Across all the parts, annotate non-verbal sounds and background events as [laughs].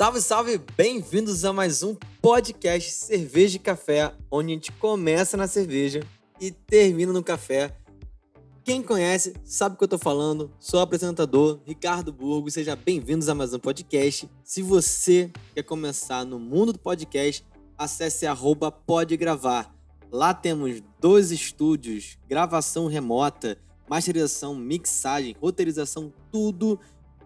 Salve, salve! Bem-vindos a mais um podcast Cerveja e Café, onde a gente começa na cerveja e termina no café. Quem conhece sabe o que eu tô falando. Sou o apresentador Ricardo Burgo. Seja bem-vindos a mais um podcast. Se você quer começar no mundo do podcast, acesse arroba pode gravar. Lá temos dois estúdios, gravação remota, masterização, mixagem, roteirização, tudo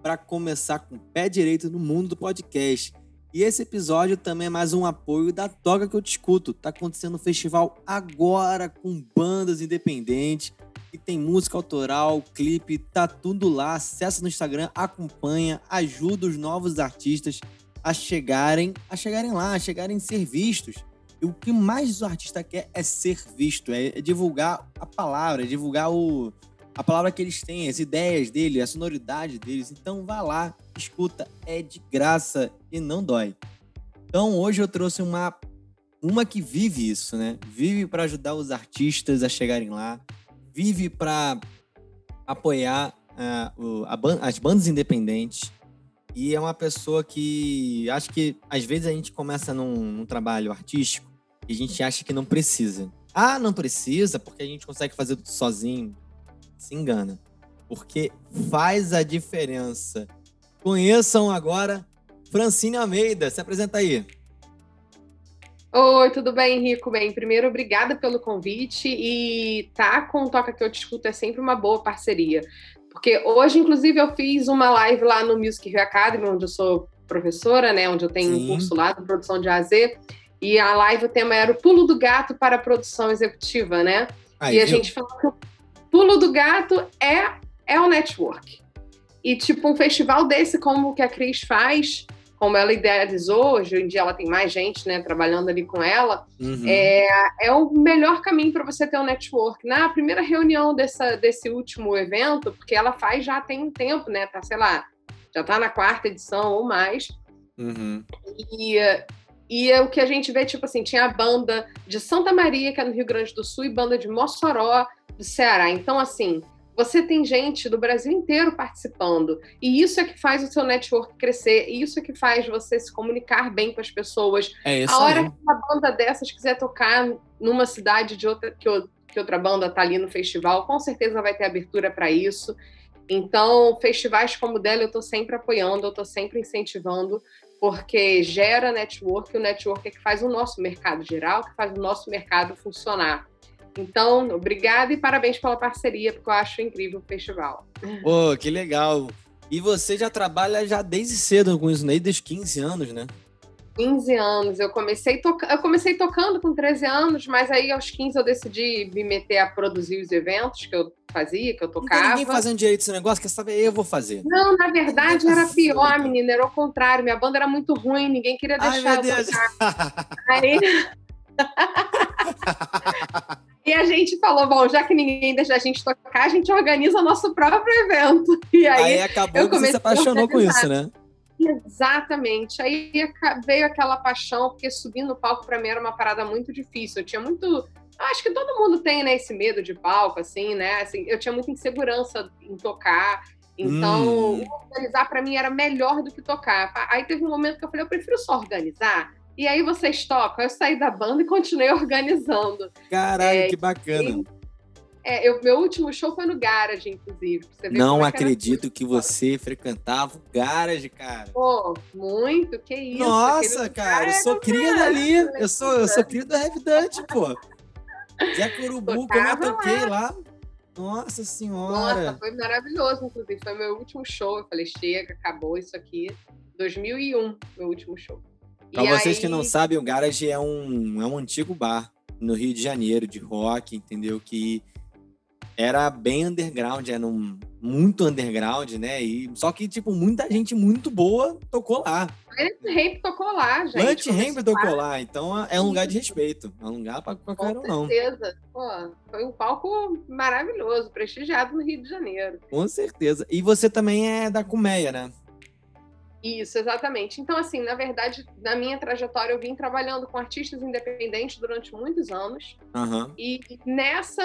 para começar com o pé direito no mundo do podcast. E esse episódio também é mais um apoio da Toca que eu te escuto. Tá acontecendo um festival agora com bandas independentes e tem música autoral, clipe, tá tudo lá. Acessa no Instagram, acompanha, ajuda os novos artistas a chegarem, a chegarem lá, a chegarem a ser vistos. E o que mais o artista quer é ser visto, é divulgar a palavra, é divulgar o, a palavra que eles têm, as ideias dele, a sonoridade deles. Então vá lá, escuta, é de graça e não dói. Então hoje eu trouxe uma uma que vive isso, né? Vive para ajudar os artistas a chegarem lá, vive para apoiar uh, a, as bandas independentes. E é uma pessoa que acho que às vezes a gente começa num, num trabalho artístico e a gente acha que não precisa. Ah, não precisa, porque a gente consegue fazer tudo sozinho se engana. Porque faz a diferença. Conheçam agora Francine Almeida. Se apresenta aí. Oi, tudo bem, Henrico? Bem, primeiro, obrigada pelo convite. E tá com o Toca Que Eu Te Escuto é sempre uma boa parceria. Porque hoje, inclusive, eu fiz uma live lá no Music Rio Academy, onde eu sou professora, né? Onde eu tenho Sim. um curso lá de produção de AZ. E a live, o tema era o pulo do gato para a produção executiva, né? Aí, e a viu? gente falou que Pulo do Gato é, é o network. E, tipo, um festival desse, como o que a Cris faz, como ela idealizou, hoje em dia ela tem mais gente, né, trabalhando ali com ela, uhum. é, é o melhor caminho para você ter um network. Na primeira reunião dessa, desse último evento, porque ela faz já tem um tempo, né, tá, sei lá, já tá na quarta edição ou mais, uhum. e, e o que a gente vê, tipo assim, tinha a banda de Santa Maria, que é no Rio Grande do Sul, e banda de Mossoró, do Ceará. Então, assim, você tem gente do Brasil inteiro participando. E isso é que faz o seu network crescer. E isso é que faz você se comunicar bem com as pessoas. É isso A hora aí. que uma banda dessas quiser tocar numa cidade de outra que, que outra banda está ali no festival, com certeza vai ter abertura para isso. Então, festivais como o dela eu estou sempre apoiando, eu estou sempre incentivando, porque gera network, e o network é que faz o nosso mercado geral, que faz o nosso mercado funcionar. Então, obrigada e parabéns pela parceria, porque eu acho incrível o festival. Pô, que legal. E você já trabalha já desde cedo com isso, né? desde 15 anos, né? 15 anos. Eu comecei, toca... eu comecei tocando com 13 anos, mas aí aos 15 eu decidi me meter a produzir os eventos que eu fazia, que eu tocava. Não ninguém fazendo direito esse negócio, quer saber? Eu vou fazer. Não, na verdade era pior, menina, era o contrário. Minha banda era muito ruim, ninguém queria deixar Ai, eu tocar. [laughs] Aí... E a gente falou, bom, já que ninguém deixa a gente tocar, a gente organiza nosso próprio evento. E aí, aí acabou que você se apaixonou com isso, né? Exatamente. Aí veio aquela paixão, porque subir no palco para mim era uma parada muito difícil. Eu tinha muito. Acho que todo mundo tem, né, esse medo de palco, assim, né? Assim, eu tinha muita insegurança em tocar. Então, hum. organizar para mim era melhor do que tocar. Aí teve um momento que eu falei, eu prefiro só organizar e aí vocês tocam. Eu saí da banda e continuei [laughs] organizando. Caralho, é, que bacana. E, é, eu, meu último show foi no Garage, inclusive. Não é acredito que você frequentava o Garage, cara. Pô, muito, que isso. Nossa, cara, eu sou cria dali. Eu sou, eu sou cria do Revidante, pô. Zé Curubu, como eu toquei lá. lá. Nossa senhora. Nossa, foi maravilhoso, inclusive. Foi meu último show. Eu falei, chega, acabou isso aqui. 2001, meu último show. Para vocês aí... que não sabem, o Garage é um, é um antigo bar no Rio de Janeiro de rock, entendeu? Que era bem underground, era um, muito underground, né? E, só que, tipo, muita gente muito boa tocou lá. Lance Ramp tocou lá, gente. Lance Ramp tocou lá, então é um lugar de respeito. É um lugar para qualquer um, não. Com certeza. Pô, foi um palco maravilhoso, prestigiado no Rio de Janeiro. Com certeza. E você também é da Colmeia, né? Isso, exatamente. Então, assim, na verdade, na minha trajetória, eu vim trabalhando com artistas independentes durante muitos anos. Aham. E nessa,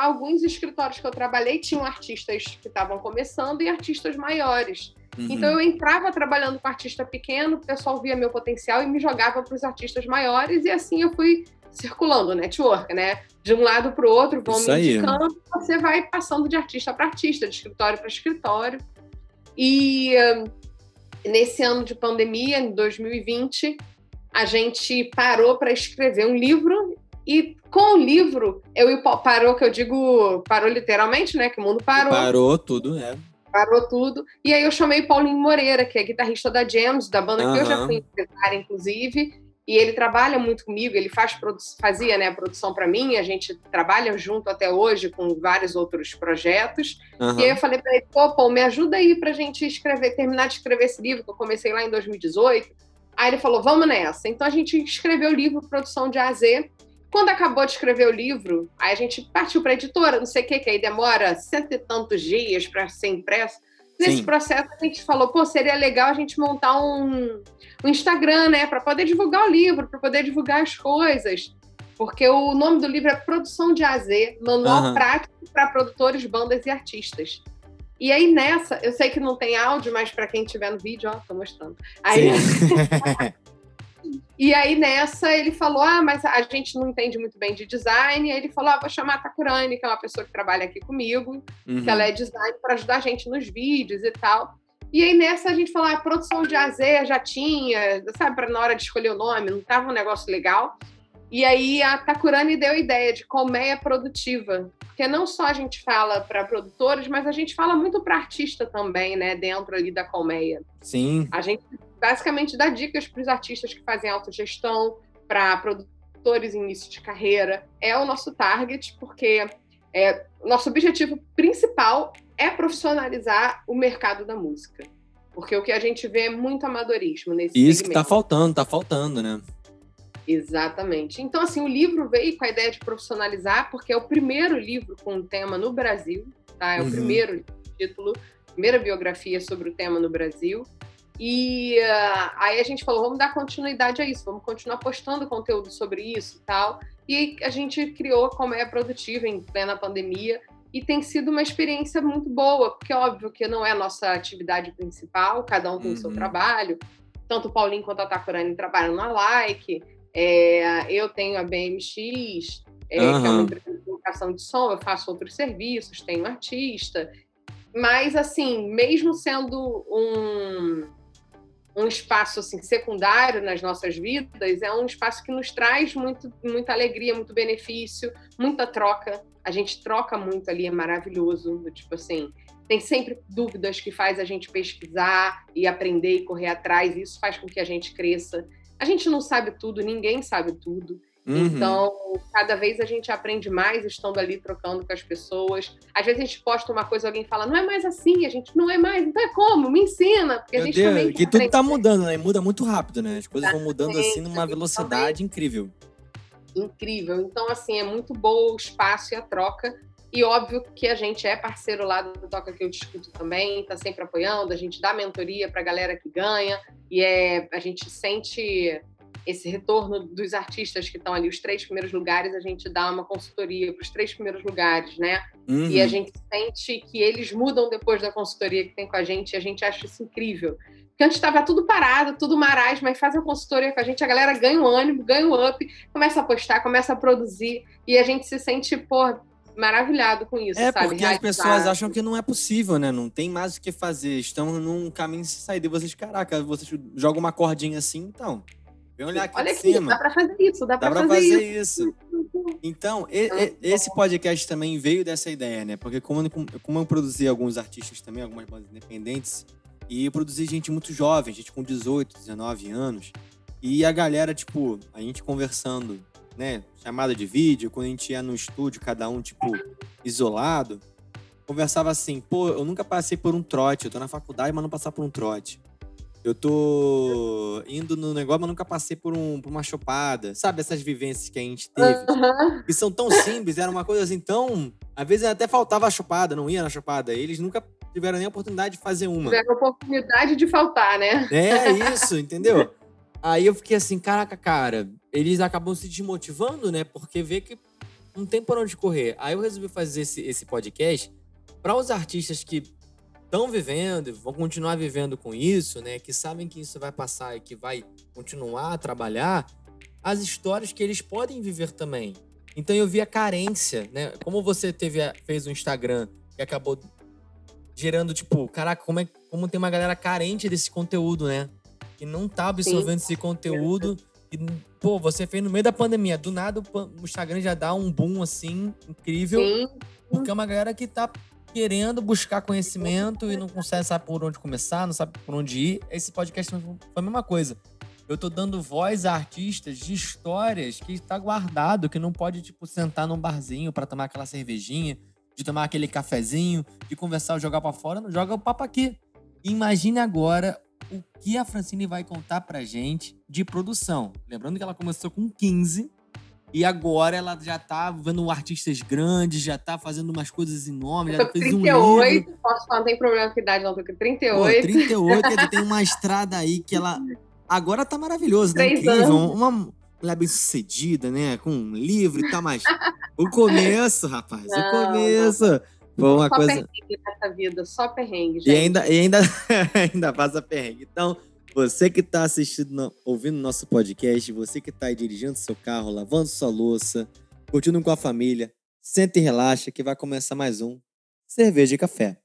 alguns escritórios que eu trabalhei tinham artistas que estavam começando e artistas maiores. Uhum. Então eu entrava trabalhando com artista pequeno, o pessoal via meu potencial e me jogava para os artistas maiores, e assim eu fui circulando, network, né? De um lado para o outro, vão Isso me aí. indicando, você vai passando de artista para artista, de escritório para escritório. E nesse ano de pandemia, em 2020, a gente parou para escrever um livro. E com o livro, eu e parou, que eu digo, parou literalmente, né? Que o mundo parou Parou tudo, é. parou tudo. E aí eu chamei Paulinho Moreira, que é guitarrista da Jams, da banda que eu já fui empresária, inclusive. E ele trabalha muito comigo, ele faz fazia né, a produção para mim, a gente trabalha junto até hoje com vários outros projetos. Aham. E aí eu falei para ele, pô, Paul, me ajuda aí pra gente escrever, terminar de escrever esse livro, que eu comecei lá em 2018. Aí ele falou, vamos nessa. Então a gente escreveu o livro Produção de A a Z. Quando acabou de escrever o livro, aí a gente partiu para a editora, não sei o que, que aí demora cento e tantos dias para ser impresso. Nesse Sim. processo a gente falou, pô, seria legal a gente montar um, um Instagram, né, para poder divulgar o livro, para poder divulgar as coisas. Porque o nome do livro é Produção de A a Z, Manual Aham. Prático para Produtores, Bandas e Artistas. E aí nessa, eu sei que não tem áudio, mas para quem estiver no vídeo, ó, tô mostrando. Aí. [laughs] [laughs] e aí nessa ele falou: Ah, mas a gente não entende muito bem de design. Aí ele falou: Ah, vou chamar a Takurani, que é uma pessoa que trabalha aqui comigo, Uhum. que ela é design, para ajudar a gente nos vídeos e tal. E aí nessa a gente falou: ah, produção de AZ já tinha, sabe, para na hora de escolher o nome, não tava um negócio legal. E aí a Takurani deu a ideia de colmeia produtiva, porque não só a gente fala para produtores, mas a gente fala muito para artista também, né, dentro ali da colmeia. Sim. A gente basicamente dá dicas para os artistas que fazem autogestão, para produtores em início de carreira. É o nosso target, porque é, nosso objetivo principal é profissionalizar o mercado da música. Porque o que a gente vê é muito amadorismo nesse Isso que tá segmento. faltando, tá faltando, né? Exatamente. Então, assim, o livro veio com a ideia de profissionalizar, porque é o primeiro livro com um tema no Brasil, tá? É Uhum. o primeiro título, primeira biografia sobre o tema no Brasil. E ah, aí a gente falou, vamos dar continuidade a isso, vamos continuar postando conteúdo sobre isso e tal. E a gente criou a Colmeia Produtiva em plena pandemia, e tem sido uma experiência muito boa, porque óbvio que não é a nossa atividade principal, cada um tem o seu Uhum. trabalho. Tanto o Paulinho quanto a Takurani trabalham na Like, é, eu tenho a BMX, é, que é uma empresa de divulgação de som, eu faço outros serviços, tenho artista. Mas, assim, mesmo sendo um, um espaço assim, secundário nas nossas vidas, é um espaço que nos traz muito, muita alegria, muito benefício, muita troca. A gente troca muito ali, é maravilhoso. Tipo assim, tem sempre dúvidas que faz a gente pesquisar e aprender e correr atrás, e isso faz com que a gente cresça. A gente não sabe tudo, ninguém sabe tudo. Uhum. Então, cada vez a gente aprende mais estando ali trocando com as pessoas. Às vezes a gente posta uma coisa, alguém fala, não é mais assim, a gente não é mais. Então é como? Me ensina. Porque a Meu gente Deus, também que tudo tá aprender. mudando, né? E Muda muito rápido, né? As coisas vão mudando assim Exatamente, numa a velocidade incrível. incrível. Então, assim, é muito bom o espaço e a troca. E óbvio que a gente é parceiro lá do Toca que eu discuto também, tá sempre apoiando, a gente dá mentoria pra galera que ganha, e é, a gente sente esse retorno dos artistas que estão ali, os três primeiros lugares, a gente dá uma consultoria para os três primeiros lugares, né? Uhum. E a gente sente que eles mudam depois da consultoria que tem com a gente, e a gente acha isso incrível. Porque antes estava tudo parado, tudo marasmo, mas faz a consultoria com a gente, a galera ganha o ânimo, ganha o up, começa a postar, começa a produzir, e a gente se sente, pô, maravilhado com isso, É, sabe? porque as Realizado. pessoas acham que não é possível, né? Não tem mais o que fazer. Estão num caminho sem saída. E vocês, caraca, vocês jogam uma cordinha assim, então. Vem olhar aqui Olha de aqui, cima. dá pra fazer isso, dá, Dá pra pra fazer, fazer isso. isso. Então, e- e- esse podcast também veio dessa ideia, né? Porque como eu, como eu produzi alguns artistas também, algumas bandas independentes, e eu produzi gente muito jovem, gente com 18, 19 anos, e a galera, tipo, a gente conversando, né? Chamada de vídeo, quando a gente ia no estúdio, cada um, tipo, isolado, conversava assim, pô, eu nunca passei por um trote, eu tô na faculdade, mas não passar por um trote. Eu tô indo no negócio, mas nunca passei por, um, por uma chopada. Sabe essas vivências que a gente teve? Que são tão simples, era uma coisa assim tão. Às vezes até faltava a chupada, não ia na chupada. Eles nunca tiveram nem a oportunidade de fazer uma. Tiveram a oportunidade de faltar, né? É isso, entendeu? Aí eu fiquei assim, caraca, cara, eles acabam se desmotivando, né? Porque vê que não tem por onde correr. Aí eu resolvi fazer esse, esse podcast para os artistas que estão vivendo, vão continuar vivendo com isso, né? Que sabem que isso vai passar e que vai continuar a trabalhar, as histórias que eles podem viver também. Então eu vi a carência, né? Como você teve fez um Instagram que acabou gerando, tipo, caraca, como, é, como tem uma galera carente desse conteúdo, né? Que não tá absorvendo Sim. esse conteúdo. E, pô, você fez no meio da pandemia. Do nada o Instagram já dá um boom, assim, incrível. Sim. Porque é uma galera que tá querendo buscar conhecimento e não consegue saber por onde começar, não sabe por onde ir. Esse podcast foi a mesma coisa. Eu tô dando voz a artistas de histórias que está guardado, que não pode, tipo, sentar num barzinho para tomar aquela cervejinha, de tomar aquele cafezinho, de conversar ou jogar para fora, não joga o papo aqui. Imagine agora o que a Francine vai contar pra gente de produção. Lembrando que ela começou com 15 e agora ela já tá vendo artistas grandes, já tá fazendo umas coisas enormes, já fez 38, um livro. posso falar, não tem problema com idade não, tô com 38. Pô, 38, tem uma estrada aí que ela... Agora tá maravilhoso, né? Incrível, uma mulher bem sucedida, né? Com um livro e tal, mas o começo, rapaz, não, o começo... Não. Foi uma só coisa... perrengue nessa vida, só perrengue, gente. E ainda, e ainda, [laughs] ainda passa perrengue. Então, você que está assistindo, ouvindo nosso podcast, você que está aí dirigindo seu carro, lavando sua louça, curtindo com a família, senta e relaxa que vai começar mais um Cerveja e Café.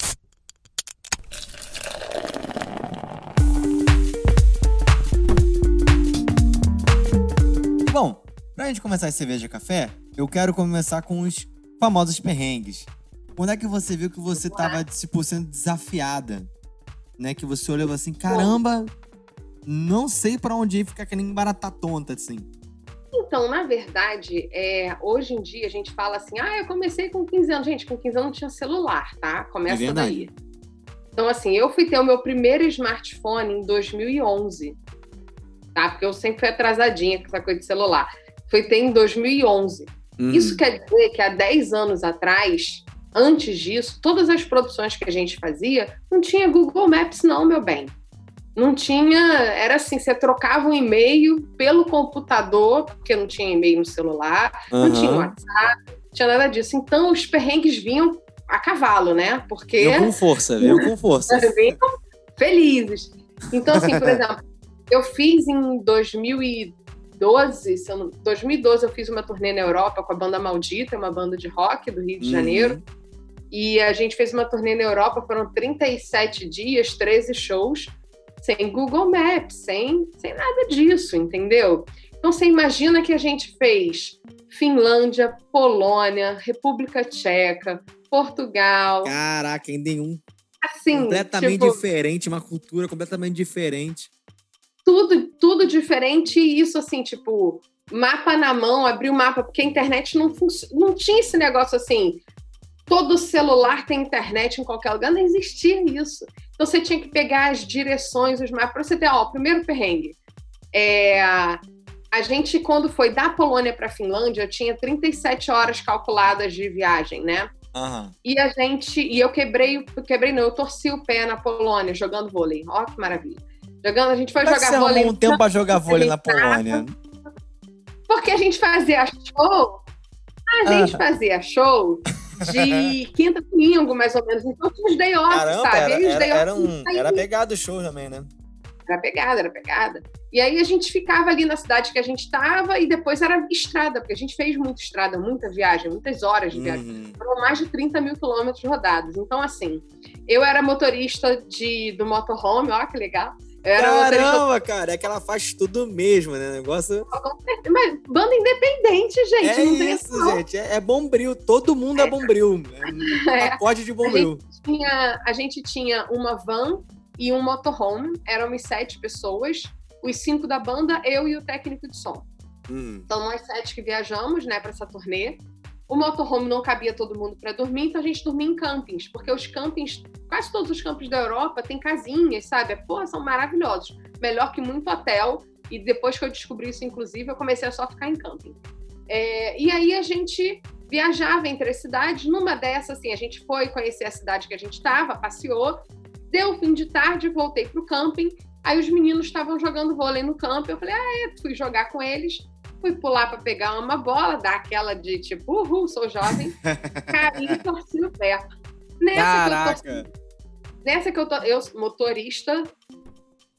Bom, pra gente começar esse cerveja e café, eu quero começar com os famosos perrengues. Quando é que você viu que você tava, tipo, sendo desafiada? Né? Que você olhou assim, caramba, não sei para onde ir ficar que nem barata tonta, assim. Então, na verdade, é, hoje em dia a gente fala assim, ah, eu comecei com 15 anos. Gente, com 15 anos não tinha celular, tá? Começa é daí. Então, assim, eu fui ter o meu primeiro smartphone em 2011, tá? Porque eu sempre fui atrasadinha com essa coisa de celular. Foi ter em 2011. Uhum. Isso quer dizer que há 10 anos atrás, antes disso, todas as produções que a gente fazia, não tinha Google Maps, não, meu bem não tinha. Era assim: você trocava um e-mail pelo computador, porque não tinha e-mail no celular, uhum. não tinha WhatsApp, não tinha nada disso. Então os perrengues vinham a cavalo, né? Porque. Vinham com força, vinham com força. [laughs] vinham felizes. Então, assim, por [laughs] exemplo, eu fiz em 2012, se eu não, 2012 eu fiz uma turnê na Europa com a banda Maldita, uma banda de rock do Rio de Janeiro. Uhum. E a gente fez uma turnê na Europa, foram 37 dias, 13 shows sem Google Maps, sem, sem nada disso, entendeu? Então você imagina que a gente fez Finlândia, Polônia, República Tcheca, Portugal. Caraca, em nenhum. Assim, completamente tipo, diferente, uma cultura completamente diferente. Tudo, tudo diferente e isso assim, tipo, mapa na mão, abrir o mapa, porque a internet não não tinha esse negócio assim, todo celular tem internet em qualquer lugar, não existia isso. Então você tinha que pegar as direções, os mapas, para você ter, ó, o primeiro perrengue. É, a gente, quando foi da Polônia para a Finlândia, tinha 37 horas calculadas de viagem, né? Uhum. E a gente, e eu quebrei, quebrei não, eu torci o pé na Polônia jogando vôlei. Ó, que maravilha. Jogando, a gente foi Como jogar vôlei. um tempo para jogar vôlei na Polônia. Porque a gente fazia show, a gente uhum. fazia show de quinta domingo, mais ou menos. Então tinha os day off, Caramba, sabe? Era, era, era, um, era pegado o show também, né? Era pegada, era pegada. E aí a gente ficava ali na cidade que a gente estava e depois era estrada, porque a gente fez muita estrada, muita viagem, muitas horas de viagem. Uhum. Foram mais de 30 mil quilômetros rodados. Então, assim, eu era motorista de, do motorhome, ó, que legal. Caramba, cara, é que ela faz tudo mesmo, né? Negócio. Mas banda independente, gente. É isso, gente. É, é bombril. Todo mundo é, é bombril. É, [laughs] pacote de bombril. A gente, tinha, a gente tinha uma van e um motorhome. Éramos sete pessoas. Os cinco da banda, eu e o técnico de som. Hum. Então, nós sete que viajamos, né, para essa turnê. O motorhome não cabia todo mundo para dormir, então a gente dormia em campings, porque os campings, quase todos os campos da Europa têm casinhas, sabe? Pô, são maravilhosos. Melhor que muito hotel. E depois que eu descobri isso, inclusive, eu comecei a só ficar em camping. É, e aí a gente viajava entre as cidades. Numa dessas, assim, a gente foi conhecer a cidade que a gente estava, passeou. Deu fim de tarde, voltei para o camping. Aí os meninos estavam jogando vôlei no campo. Eu falei, ah, é, fui jogar com eles. Fui pular para pegar uma bola, dar aquela de tipo, uhul, sou jovem. [laughs] Caí e torci o pé. Nessa Caraca! Que eu torci, nessa que eu tô, eu, motorista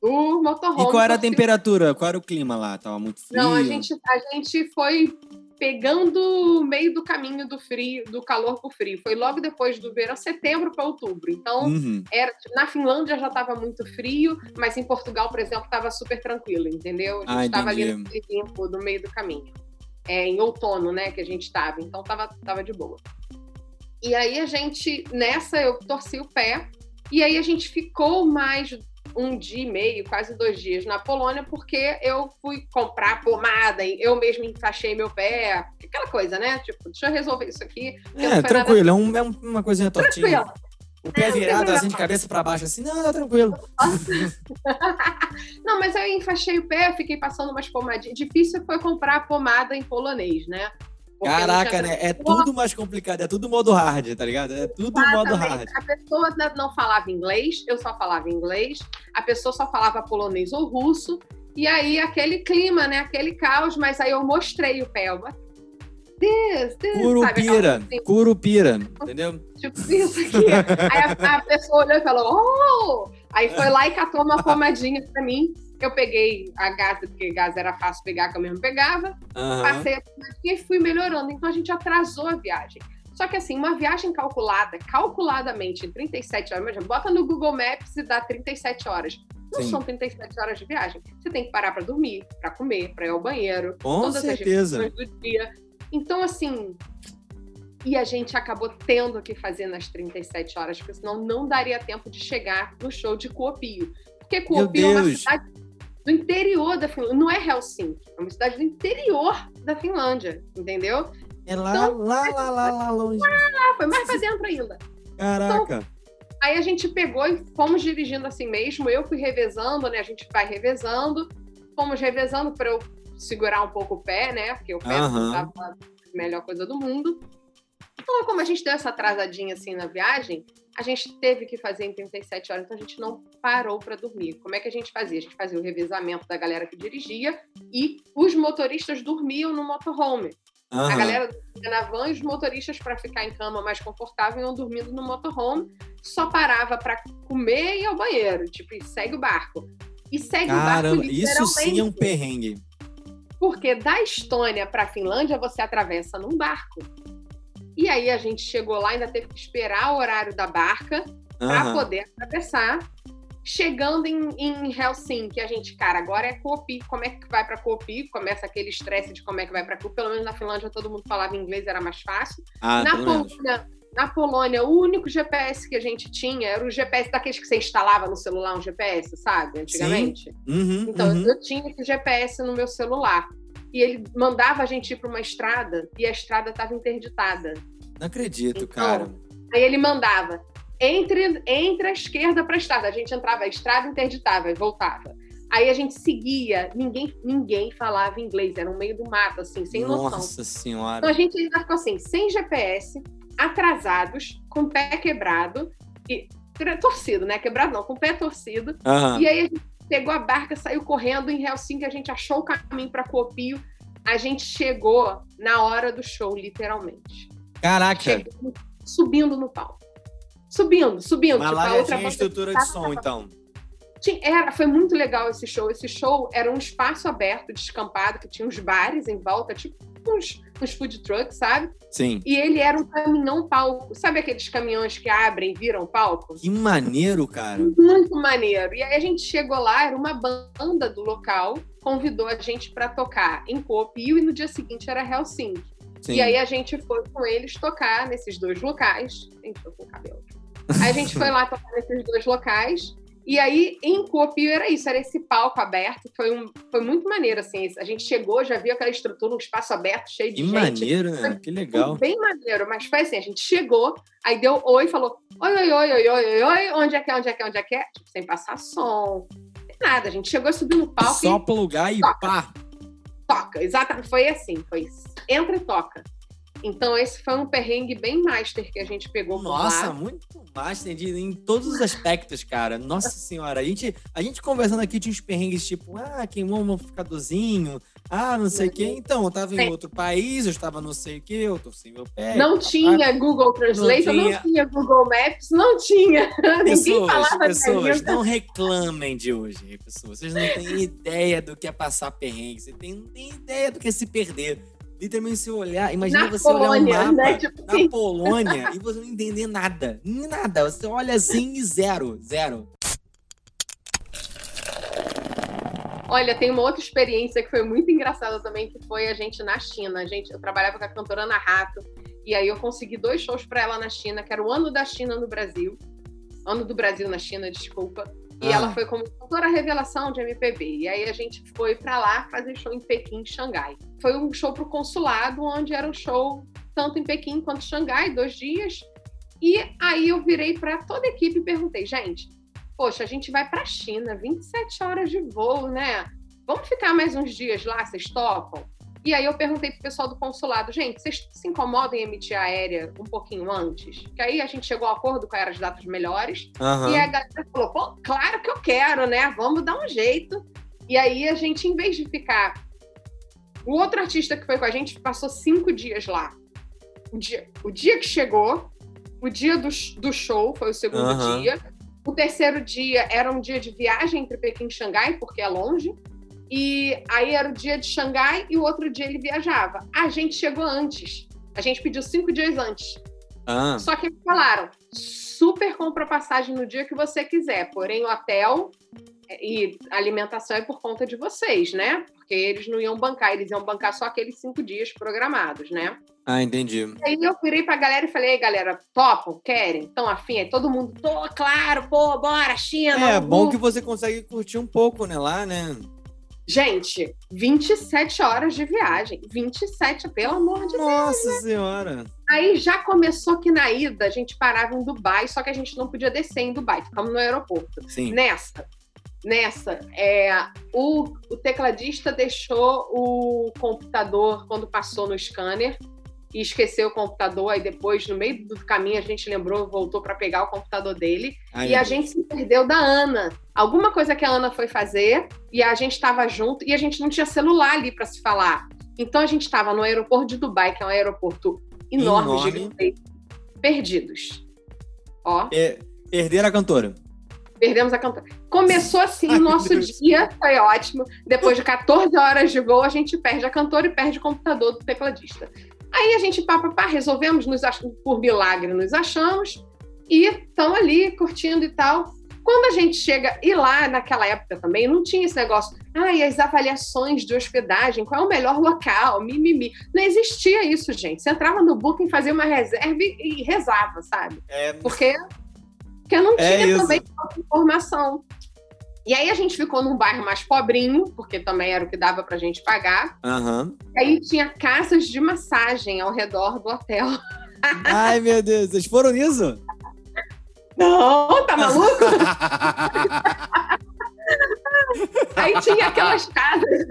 do motorhome. E qual era a temperatura? Qual era o clima lá? Tava muito frio? Não, a gente, a gente foi pegando o meio do caminho do frio, do calor para o frio. Foi logo depois do verão, setembro para outubro. Então, uhum. era, na Finlândia já estava muito frio, mas em Portugal, por exemplo, estava super tranquilo, entendeu? A gente estava ah, ali naquele tempo, no meio do caminho. É, em outono, né, que a gente estava. Então, estava tava de boa. E aí, a gente, nessa, eu torci o pé. E aí, a gente ficou mais um dia e meio, quase dois dias na Polônia, porque eu fui comprar pomada, eu mesmo enfaixei meu pé, aquela coisa, né? Tipo, deixa eu resolver isso aqui. É, tranquilo, nada... é, um, é uma coisinha tortinha. Tranquilo. O pé é, virado, assim, de cabeça para baixo, assim, não, tá tranquilo. [laughs] não, mas eu enfaixei o pé, fiquei passando umas pomadinhas. Difícil foi comprar pomada em polonês, né? Caraca, né? É tudo mais complicado, é tudo modo hard, tá ligado? É tudo Exatamente. modo hard. A pessoa não falava inglês, eu só falava inglês, a pessoa só falava polonês ou russo, e aí aquele clima, né? Aquele caos, mas aí eu mostrei o pé. This, this, curupira, sabe? Assim, curupira, entendeu? Tipo isso aqui. aí a, a, pessoa olhou e falou, oh! Aí foi lá e catou uma pomadinha pra mim. Eu peguei a gás, porque gás era fácil pegar, que eu mesmo pegava. Uhum. Passei a e fui melhorando. Então a gente atrasou a viagem. Só que assim, uma viagem calculada, calculadamente em 37 horas, imagina, bota no Google Maps e dá 37 horas. Não Sim. são 37 horas de viagem. Você tem que parar para dormir, para comer, para ir ao banheiro, Com todas certeza. as do dia. Então, assim, e a gente acabou tendo que fazer nas 37 horas, porque senão não daria tempo de chegar no show de Kuopio. Porque Kuopio é uma cidade do interior da Finlândia. Não é Helsinki, é uma cidade do interior da Finlândia, entendeu? É lá, então, lá, lá, lá, lá longe. Lá, foi mais pra dentro ainda. Caraca. Então, aí a gente pegou e fomos dirigindo assim mesmo. Eu fui revezando, né? A gente vai revezando. Fomos revezando para eu segurar um pouco o pé, né? Porque o pé uhum. tava a melhor coisa do mundo. Então, como a gente deu essa atrasadinha assim na viagem, a gente teve que fazer em 37 horas, então a gente não parou para dormir. Como é que a gente fazia? A gente fazia o revezamento da galera que dirigia e os motoristas dormiam no motorhome. Uhum. A galera na van e os motoristas, para ficar em cama mais confortável, iam dormindo no motorhome, só parava para comer e ir ao banheiro. Tipo, e segue o barco. E segue Caramba, o barco Isso sim é um perrengue. Porque da Estônia para a Finlândia você atravessa num barco. E aí a gente chegou lá, ainda teve que esperar o horário da barca para poder atravessar. Chegando em, em, Helsinki, a gente, cara, agora é Kopi. Como é que vai para Kopi? Começa aquele estresse de como é que vai para Kopi. Pelo menos na Finlândia todo mundo falava inglês, era mais fácil. Ah, na, Polônia, na Polônia, o único GPS que a gente tinha era o GPS daqueles que você instalava no celular, um GPS, sabe? Antigamente. Uhum, então, uhum. eu tinha esse GPS no meu celular e ele mandava a gente ir para uma estrada e a estrada estava interditada. Não acredito, então, cara. Aí ele mandava entre, entre a esquerda para a estrada. A gente entrava, a estrada interditava e voltava. Aí a gente seguia, ninguém, ninguém falava inglês, era no meio do mato, assim, sem Nossa noção. Nossa senhora. Então a gente ainda ficou assim, sem GPS, atrasados, com o pé quebrado, e torcido, né? Quebrado não, com o pé torcido. Uhum. E aí a gente pegou a barca, saiu correndo em Helsinki, a gente achou o caminho para Copio. A gente chegou na hora do show, literalmente. Caraca! Chegou, subindo no palco. Subindo, subindo. Mas tipo, lá outra tinha estrutura de som, então. Tinha, era, foi muito legal esse show. Esse show era um espaço aberto, descampado, que tinha uns bares em volta, tipo uns, uns food trucks, sabe? Sim. E ele era um caminhão palco. Sabe aqueles caminhões que abrem e viram palco? Que maneiro, cara. Muito maneiro. E aí a gente chegou lá, era uma banda do local, convidou a gente para tocar em Copio e no dia seguinte era Helsinki. Sim. E aí a gente foi com eles tocar nesses dois locais. A gente foi com o cabelo. Aí a gente foi lá tocar nesses dois locais. E aí, em Copio era isso, era esse palco aberto, foi, um, foi muito maneiro, assim, a gente chegou, já viu aquela estrutura, um espaço aberto, cheio de que gente. Maneiro, né? Foi, que legal. bem maneiro, mas foi assim, a gente chegou, aí deu oi, falou, oi, oi, oi, oi, oi, oi, oi, onde é que é, onde é que é, onde é que é? Tipo, sem passar som, nada, a gente chegou, subiu no palco Só plugar e toca, pá! Toca, exatamente, foi assim, foi entra e toca. Então, esse foi um perrengue bem master que a gente pegou Nossa, muito master de, em todos os aspectos, cara. Nossa senhora, a gente, a gente conversando aqui tinha uns perrengues tipo, ah, queimou um amplificadorzinho, ah, não sei o quê. Então, eu tava em outro país, eu estava não sei o quê, eu tô sem meu pé. Não tinha Google Translate, não tinha. não tinha Google Maps, não tinha. [laughs] Pessoas, Ninguém falava pessoas, não reclamem de hoje, pessoas. Vocês não têm ideia do que é passar perrengue, vocês não têm ideia do que é se perder. Literalmente, se olhar, imagina na você Polônia, olhar um mapa né? tipo na assim. Polônia e você não entender nada. Nada. Você olha assim e zero. Zero. Olha, tem uma outra experiência que foi muito engraçada também, que foi a gente na China. A gente, eu trabalhava com a cantora Ana Rato, e aí eu consegui dois shows para ela na China, que era o ano da China no Brasil. Ano do Brasil na China, desculpa. E ah. ela foi como cantora revelação de MPB. E aí a gente foi para lá fazer show em Pequim, em Xangai. Foi um show pro consulado, onde era um show tanto em Pequim quanto em Xangai, dois dias. E aí eu virei para toda a equipe e perguntei, gente, poxa, a gente vai para a China, 27 horas de voo, né? Vamos ficar mais uns dias lá, vocês topam? E aí eu perguntei pro pessoal do consulado, gente, vocês se incomodam em emitir a aérea um pouquinho antes? Que aí a gente chegou ao acordo com as datas melhores. Uhum. E a galera falou, pô, claro que eu quero, né? Vamos dar um jeito. E aí a gente, em vez de ficar. O outro artista que foi com a gente passou cinco dias lá. O dia, o dia que chegou, o dia do, do show foi o segundo uhum. dia. O terceiro dia era um dia de viagem entre Pequim e Xangai, porque é longe. E aí era o dia de Xangai e o outro dia ele viajava. A gente chegou antes. A gente pediu cinco dias antes. Ah. Só que eles falaram: super compra passagem no dia que você quiser, porém o hotel e alimentação é por conta de vocês, né? Porque eles não iam bancar, eles iam bancar só aqueles cinco dias programados, né? Ah, entendi. Aí eu virei pra galera e falei, Ei, galera, topam? Querem? Estão afim? Aí todo mundo, tô, claro, pô, bora, China. É, bom que você consegue curtir um pouco, né, lá, né? Gente, 27 horas de viagem. 27, pelo amor de Nossa Deus. Nossa né? Senhora! Aí já começou que na ida a gente parava em Dubai, só que a gente não podia descer em Dubai, ficamos no aeroporto. Sim. Nessa, nessa, é, o, o tecladista deixou o computador quando passou no scanner e esqueceu o computador. Aí depois, no meio do caminho, a gente lembrou, voltou para pegar o computador dele. Ai, e a Deus. gente se perdeu da Ana. Alguma coisa que a Ana foi fazer e a gente estava junto e a gente não tinha celular ali para se falar. Então a gente estava no aeroporto de Dubai, que é um aeroporto enorme, enorme. gigante, perdidos. Ó. É, perderam a cantora. Perdemos a cantora. Começou assim o nosso Deus. dia, foi ótimo. Depois de 14 horas de voo, a gente perde a cantora e perde o computador do tecladista. Aí a gente, pá, pá, pá resolvemos, nos ach... por milagre, nos achamos e estão ali curtindo e tal. Quando a gente chega, e lá naquela época também, não tinha esse negócio, ah, e as avaliações de hospedagem, qual é o melhor local, mimimi. Não existia isso, gente. Você entrava no Booking, fazia uma reserva e, rezava, sabe? É... Porque, porque não é tinha é também informação. E aí a gente ficou num bairro mais pobrinho, porque também era o que dava pra gente pagar. Uhum. E aí tinha casas de massagem ao redor do hotel. Ai, meu Deus, vocês foram nisso? Não, tá maluco? [laughs] Aí tinha aquelas casas,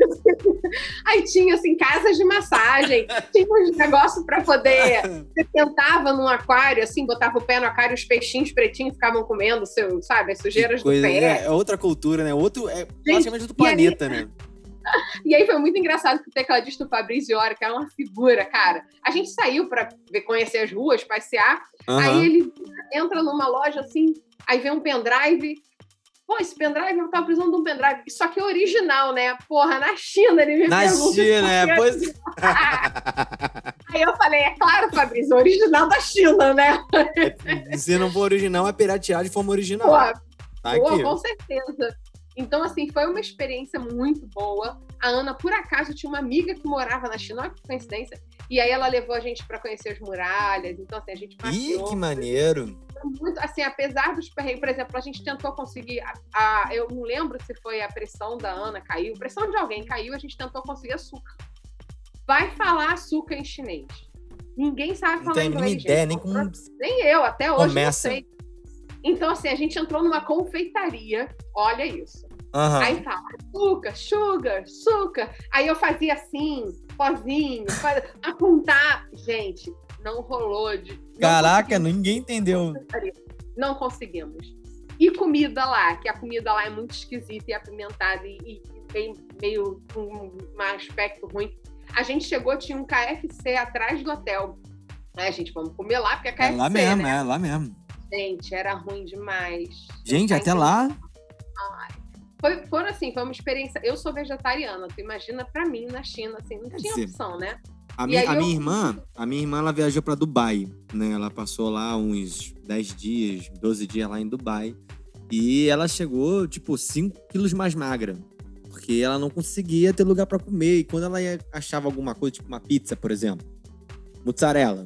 [laughs] aí tinha assim, casas de massagem, tinha uns negócios para poder. Você tentava num aquário, assim, botava o pé no aquário, os peixinhos pretinhos ficavam comendo, seu, sabe, as sujeiras coisa, do pé. É, é, outra cultura, né? Outro, é praticamente outro planeta, aí, né? [laughs] E aí foi muito engraçado que o tecladista Fabrício Ora, que era uma figura, cara. A gente saiu para conhecer as ruas, passear. Uhum. Aí ele entra numa loja assim, aí vem um pendrive, Pô, esse pendrive, eu tava precisando de um pendrive. Só que é original, né? Porra, na China ele me na China, é. Pois... [laughs] Aí eu falei, é claro, Fabrício, original da China, né? Se não for original, é piratear de forma original. Pô, tá pô com certeza. Então, assim, foi uma experiência muito boa. A Ana, por acaso, tinha uma amiga que morava na China, olha que coincidência. E aí ela levou a gente para conhecer as muralhas. Então, assim, a gente passou. Ih, que maneiro! Muito, assim, apesar dos perrengues, por exemplo, a gente tentou conseguir. A, a, eu não lembro se foi a pressão da Ana caiu, pressão de alguém caiu, a gente tentou conseguir açúcar. Vai falar açúcar em chinês. Ninguém sabe falar inglês. Não tem ideia, nem como. Nem eu, até hoje Começa. não sei. Então, assim, a gente entrou numa confeitaria, olha isso. Uhum. Aí fala, açúcar, sugar, açúcar. Aí eu fazia assim, pozinho, apontar. Gente, não rolou. De, não Caraca, ninguém entendeu. Não conseguimos. E comida lá, que a comida lá é muito esquisita e apimentada e, e bem, meio com um aspecto ruim. A gente chegou, tinha um KFC atrás do hotel. É, gente, vamos comer lá, porque é KFC. É lá mesmo, né? é lá mesmo. Gente, era ruim demais. Gente, até lá. Foi, foram assim, foi uma experiência. Eu sou vegetariana, tu imagina pra mim na China, assim, não tinha opção, né? A, minha, a eu... minha irmã, a minha irmã, ela viajou para Dubai, né? Ela passou lá uns 10 dias, 12 dias lá em Dubai. E ela chegou, tipo, 5 quilos mais magra. Porque ela não conseguia ter lugar para comer. E quando ela achava alguma coisa, tipo uma pizza, por exemplo, mozzarella,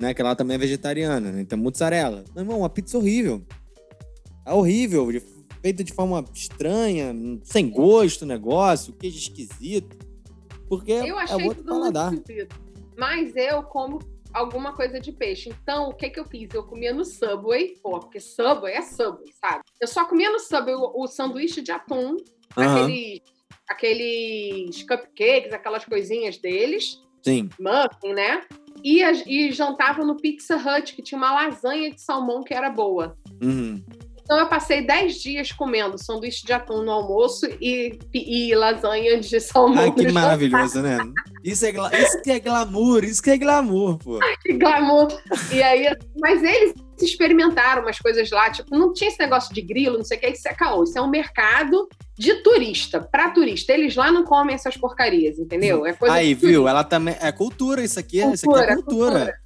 né? Que ela também é vegetariana, né? Então, mozzarella. Meu irmão, uma pizza horrível. É horrível, feita de forma estranha, sem gosto o negócio, queijo esquisito. Porque eu é achei é outro paladar. Mas eu como alguma coisa de peixe. Então, o que que eu fiz? Eu comia no Subway, pô, porque Subway é Subway, sabe? Eu só comia no Subway o, o sanduíche de atum, aqueles, aqueles cupcakes, aquelas coisinhas deles. Sim. Muffin, né? E, e jantava no Pizza Hut, que tinha uma lasanha de salmão que era boa. Uhum. Então eu passei 10 dias comendo sanduíche de atum no almoço e, e lasanha de [laughs] salmão. Ai, que maravilhoso, né? Isso é, isso que é glamour, isso que é glamour, pô. Ai, [laughs] que glamour. E aí, mas eles experimentaram umas coisas lá, tipo, não tinha esse negócio de grilo, não sei o que, isso é caô. Isso é um mercado de turista, para turista. Eles lá não comem essas porcarias, entendeu? É coisa Aí, viu? Ela também. É cultura isso aqui, cultura, isso aqui é cultura. cultura.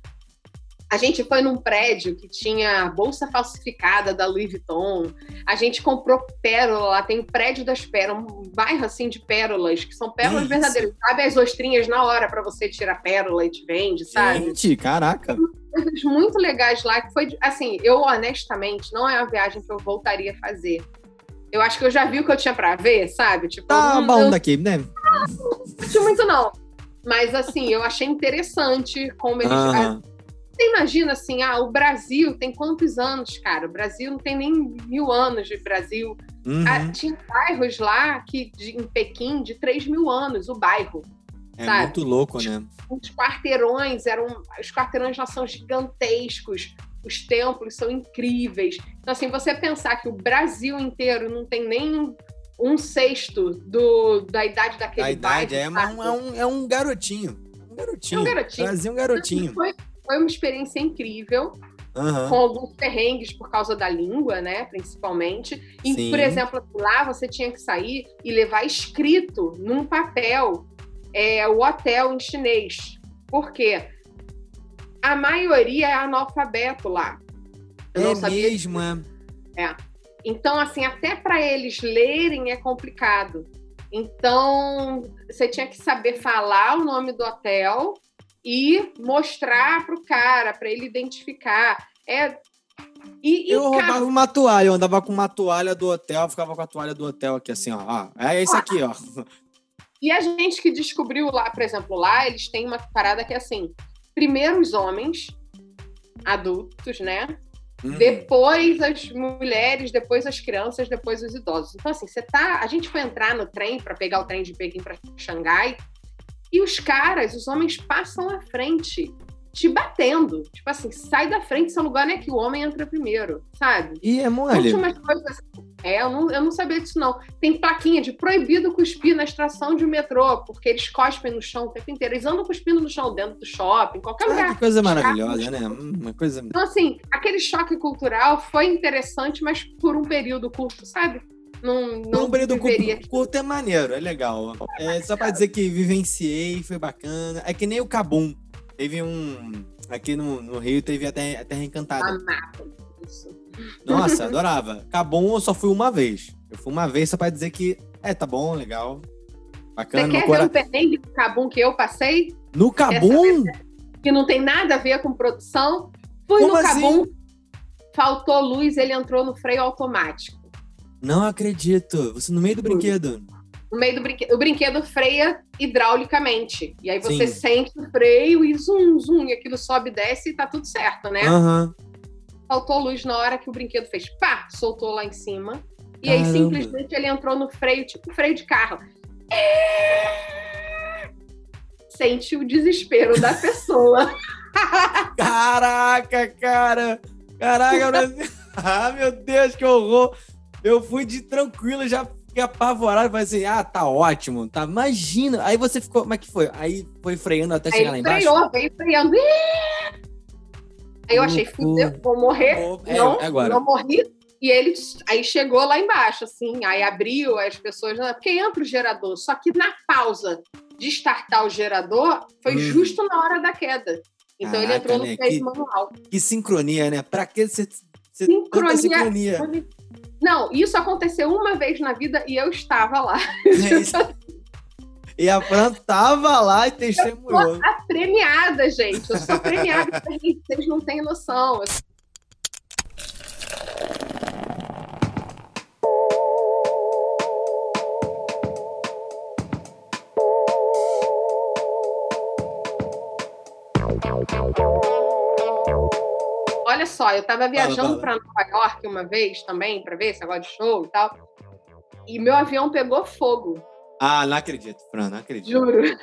A gente foi num prédio que tinha bolsa falsificada da Louis Vuitton. A gente comprou pérola lá, tem o prédio das pérolas, um bairro assim de pérolas, que são pérolas Isso. verdadeiras. Sabe as ostrinhas na hora para você tirar pérola e te vende, sabe? Gente, caraca. Coisas muito legais lá que foi assim, eu honestamente não é uma viagem que eu voltaria a fazer. Eu acho que eu já vi o que eu tinha para ver, sabe? Tipo, tá bom eu... daqui, né? Não, não muito não. Mas assim, eu achei interessante como eles você imagina assim, ah, o Brasil tem quantos anos, cara? O Brasil não tem nem mil anos de Brasil. Uhum. Ah, tinha bairros lá que, de, em Pequim de 3 mil anos, o bairro. É sabe? muito louco, né? Os quarteirões eram. Os quarteirões lá são gigantescos, os templos são incríveis. Então, assim, você pensar que o Brasil inteiro não tem nem um sexto do, da idade daquele idade bairro. É, um, é, um, é um garotinho. Um garotinho. É um garotinho. Brasil é um garotinho. Então, foi, foi uma experiência incrível. Uhum. Com alguns perrengues por causa da língua, né? Principalmente. E, Sim. por exemplo, lá você tinha que sair e levar escrito num papel é, o hotel em chinês. Por quê? A maioria é analfabeto lá. Eu é mesmo, é. é. Então, assim, até para eles lerem é complicado. Então, você tinha que saber falar o nome do hotel e mostrar para o cara, para ele identificar. É, e, eu roubava uma toalha, eu andava com uma toalha do hotel, ficava com a toalha do hotel aqui, assim, ó. ó é isso aqui, ó. E a gente que descobriu lá, por exemplo, lá eles têm uma parada que é assim: primeiro os homens adultos, né? Hum. Depois as mulheres, depois as crianças, depois os idosos. Então, assim, você tá. A gente foi entrar no trem para pegar o trem de Pequim para Xangai. E os caras, os homens passam à frente, te batendo. Tipo assim, sai da frente, seu lugar não é que o homem entra primeiro, sabe? E é mole. É, eu não, eu não sabia disso, não. Tem plaquinha de proibido cuspir na estação de metrô, porque eles cospem no chão o tempo inteiro. Eles andam cuspindo no chão dentro do shopping, qualquer ah, lugar. Que coisa maravilhosa, né? Uma coisa... Então, assim, aquele choque cultural foi interessante, mas por um período curto, sabe? Não, não período curto, curto é maneiro, é legal. É só pra dizer que vivenciei, foi bacana. É que nem o Cabum. Teve um. Aqui no, no Rio teve até a Terra Encantada. Amava isso. Nossa, [laughs] adorava. Cabum eu só fui uma vez. Eu fui uma vez só pra dizer que é, tá bom, legal. Bacana. Você quer cora... ver um perrengue do Cabum que eu passei? No Cabum? Que não tem nada a ver com produção. Fui Como no assim? Cabum, faltou luz, ele entrou no freio automático. Não acredito. Você no meio do brinquedo. No meio do brinquedo. O brinquedo freia hidraulicamente. E aí você Sim. sente o freio e zum, zum, e aquilo sobe e desce e tá tudo certo, né? Uhum. Faltou luz na hora que o brinquedo fez pá, soltou lá em cima. E Caramba. aí simplesmente ele entrou no freio, tipo freio de carro. sente o desespero da pessoa. [laughs] Caraca, cara! Caraca, [laughs] meu... ah, meu Deus, que horror! Eu fui de tranquilo, já fiquei apavorado, falei assim, ah, tá ótimo, tá, imagina. Aí você ficou, como é que foi? Aí foi freando até chegar lá embaixo? freou, veio freando. Aí eu achei, fudeu, vou morrer. É, não, agora. não morri. E ele aí chegou lá embaixo, assim, aí abriu, as pessoas. Porque entra o gerador. Só que na pausa de startar o gerador, foi hum. justo na hora da queda. Então Caraca, ele entrou no né? que, manual. Que sincronia, né? Pra que você. Sincronia. sincronia. Não, isso aconteceu uma vez na vida e eu estava lá. É e a Fran tava lá e testemunhou. Eu sou a premiada, gente. Eu sou premiada. Vocês não têm noção. Olha só, eu estava viajando para Nova York uma vez também, para ver esse negócio de show e tal. E meu avião pegou fogo. Ah, não acredito, Fran, não acredito. Juro.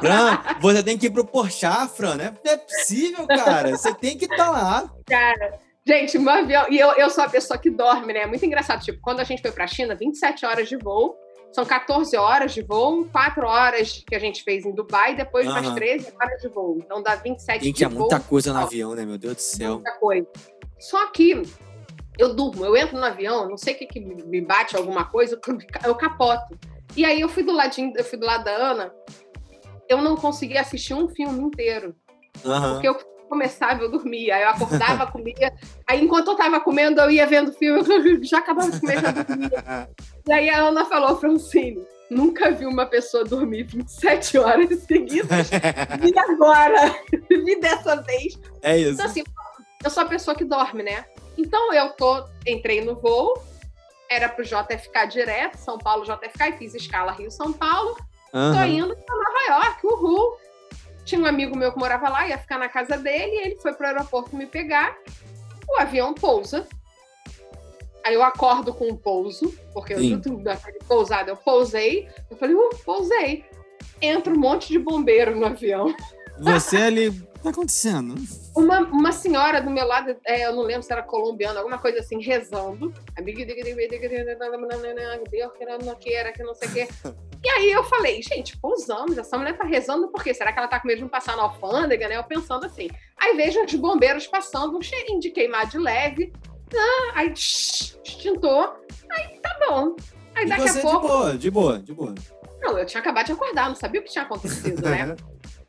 Fran, você tem que ir pro Porchat, Fran. Não é, não é possível, cara. Você tem que estar tá lá. Cara, gente, meu avião. E eu, eu sou a pessoa que dorme, né? É muito engraçado. Tipo, quando a gente foi pra China, 27 horas de voo. São 14 horas de voo, 4 horas que a gente fez em Dubai, depois uhum. mais 13 horas de voo. Então dá 27 gente, de é voo. muita coisa no avião, né? Meu Deus do céu. Muita coisa. Só que eu durmo, eu entro no avião, não sei o que, que me bate alguma coisa, eu capoto. E aí eu fui do ladinho, eu fui do lado da Ana, eu não conseguia assistir um filme inteiro. Uhum. Porque eu começava, eu dormia. Aí eu acordava, [laughs] comia. Aí enquanto eu tava comendo, eu ia vendo filme, eu [laughs] já acabava de comer, já dormia. [laughs] E aí a Ana falou, Francine, nunca vi uma pessoa dormir 27 horas seguidas. [laughs] E agora? Vi [laughs] dessa vez. É isso. Então, assim, eu sou a pessoa que dorme, né? Então eu tô, entrei no voo, era pro JFK direto, São Paulo JFK, e fiz escala Rio-São Paulo. Uhum. Tô indo para Nova York, uhul. Tinha um amigo meu que morava lá, ia ficar na casa dele, e ele foi pro aeroporto me pegar. O avião pousa. Aí eu acordo com um pouso, porque Sim. eu naquele pousado eu pousei. Eu falei, uh, pousei. Entra um monte de bombeiro no avião. Você ali, o que tá acontecendo? Uma, uma senhora do meu lado, é, eu não lembro se era colombiana, alguma coisa assim, rezando. O. E aí eu falei, gente, pousamos, essa mulher tá rezando por quê? Será que ela tá com medo de não passar na alfândega, né? Eu pensando assim. Aí vejo os bombeiros passando, um cheirinho de queimar de leve. Ah, aí extintor. Aí tá bom. Aí daqui a pouco. De boa, de boa, de boa. Não, eu tinha acabado de acordar, não sabia o que tinha acontecido, né?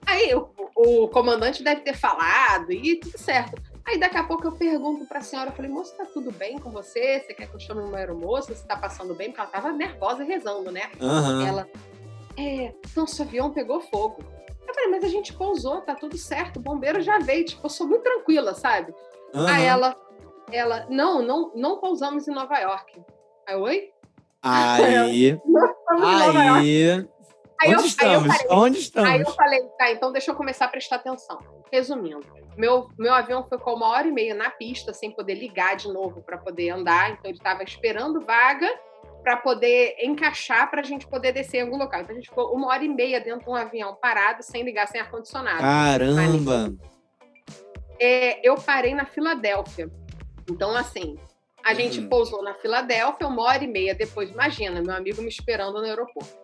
Aí o, o comandante deve ter falado e tudo certo. Aí daqui a pouco eu pergunto para a senhora, eu falei, moça, tá tudo bem com você? Você quer que eu chame uma aeromoça? Você tá passando bem? Porque ela tava nervosa rezando, né? Uhum. Ela, é, nosso avião pegou fogo. Eu falei, mas a gente pousou, tá tudo certo, o bombeiro já veio, tipo, eu sou muito tranquila, sabe? Uhum. Aí ela, ela, não, não, não pousamos em Nova York. Aí, oi? Aí, [laughs] aí, Aí Onde eu, estamos? Aí eu falei, Onde estamos? Aí eu falei, tá, então deixa eu começar a prestar atenção. Resumindo, meu, meu avião ficou uma hora e meia na pista, sem poder ligar de novo para poder andar. Então ele estava esperando vaga para poder encaixar para a gente poder descer em algum local. Então a gente ficou uma hora e meia dentro de um avião parado, sem ligar, sem ar-condicionado. Caramba! É, eu parei na Filadélfia. Então, assim, a gente uhum. pousou na Filadélfia uma hora e meia depois. Imagina, meu amigo me esperando no aeroporto.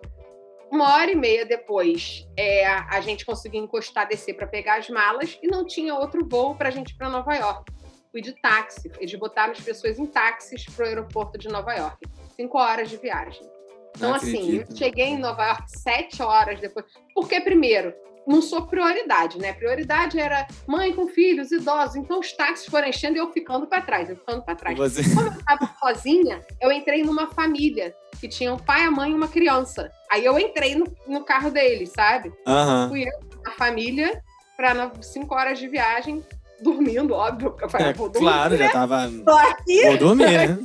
Uma hora e meia depois, é, a gente conseguiu encostar, descer para pegar as malas e não tinha outro voo para a gente ir para Nova York. Fui de táxi. Eles botaram as pessoas em táxis para o aeroporto de Nova York. Cinco horas de viagem. Então, assim, eu cheguei em Nova York sete horas depois. Porque, primeiro, não sou prioridade, né? Prioridade era mãe com filhos, idosos. Então os táxis foram enchendo e eu ficando para trás, eu ficando para trás. Você... Quando eu estava sozinha, eu entrei numa família que tinha um pai, a mãe e uma criança. Aí eu entrei no, no carro deles, sabe? Uhum. Fui eu, a família, para cinco horas de viagem, dormindo, óbvio. Eu falei, é, vou dormir, claro, né? já tava. Tô aqui. Vou dormir, né?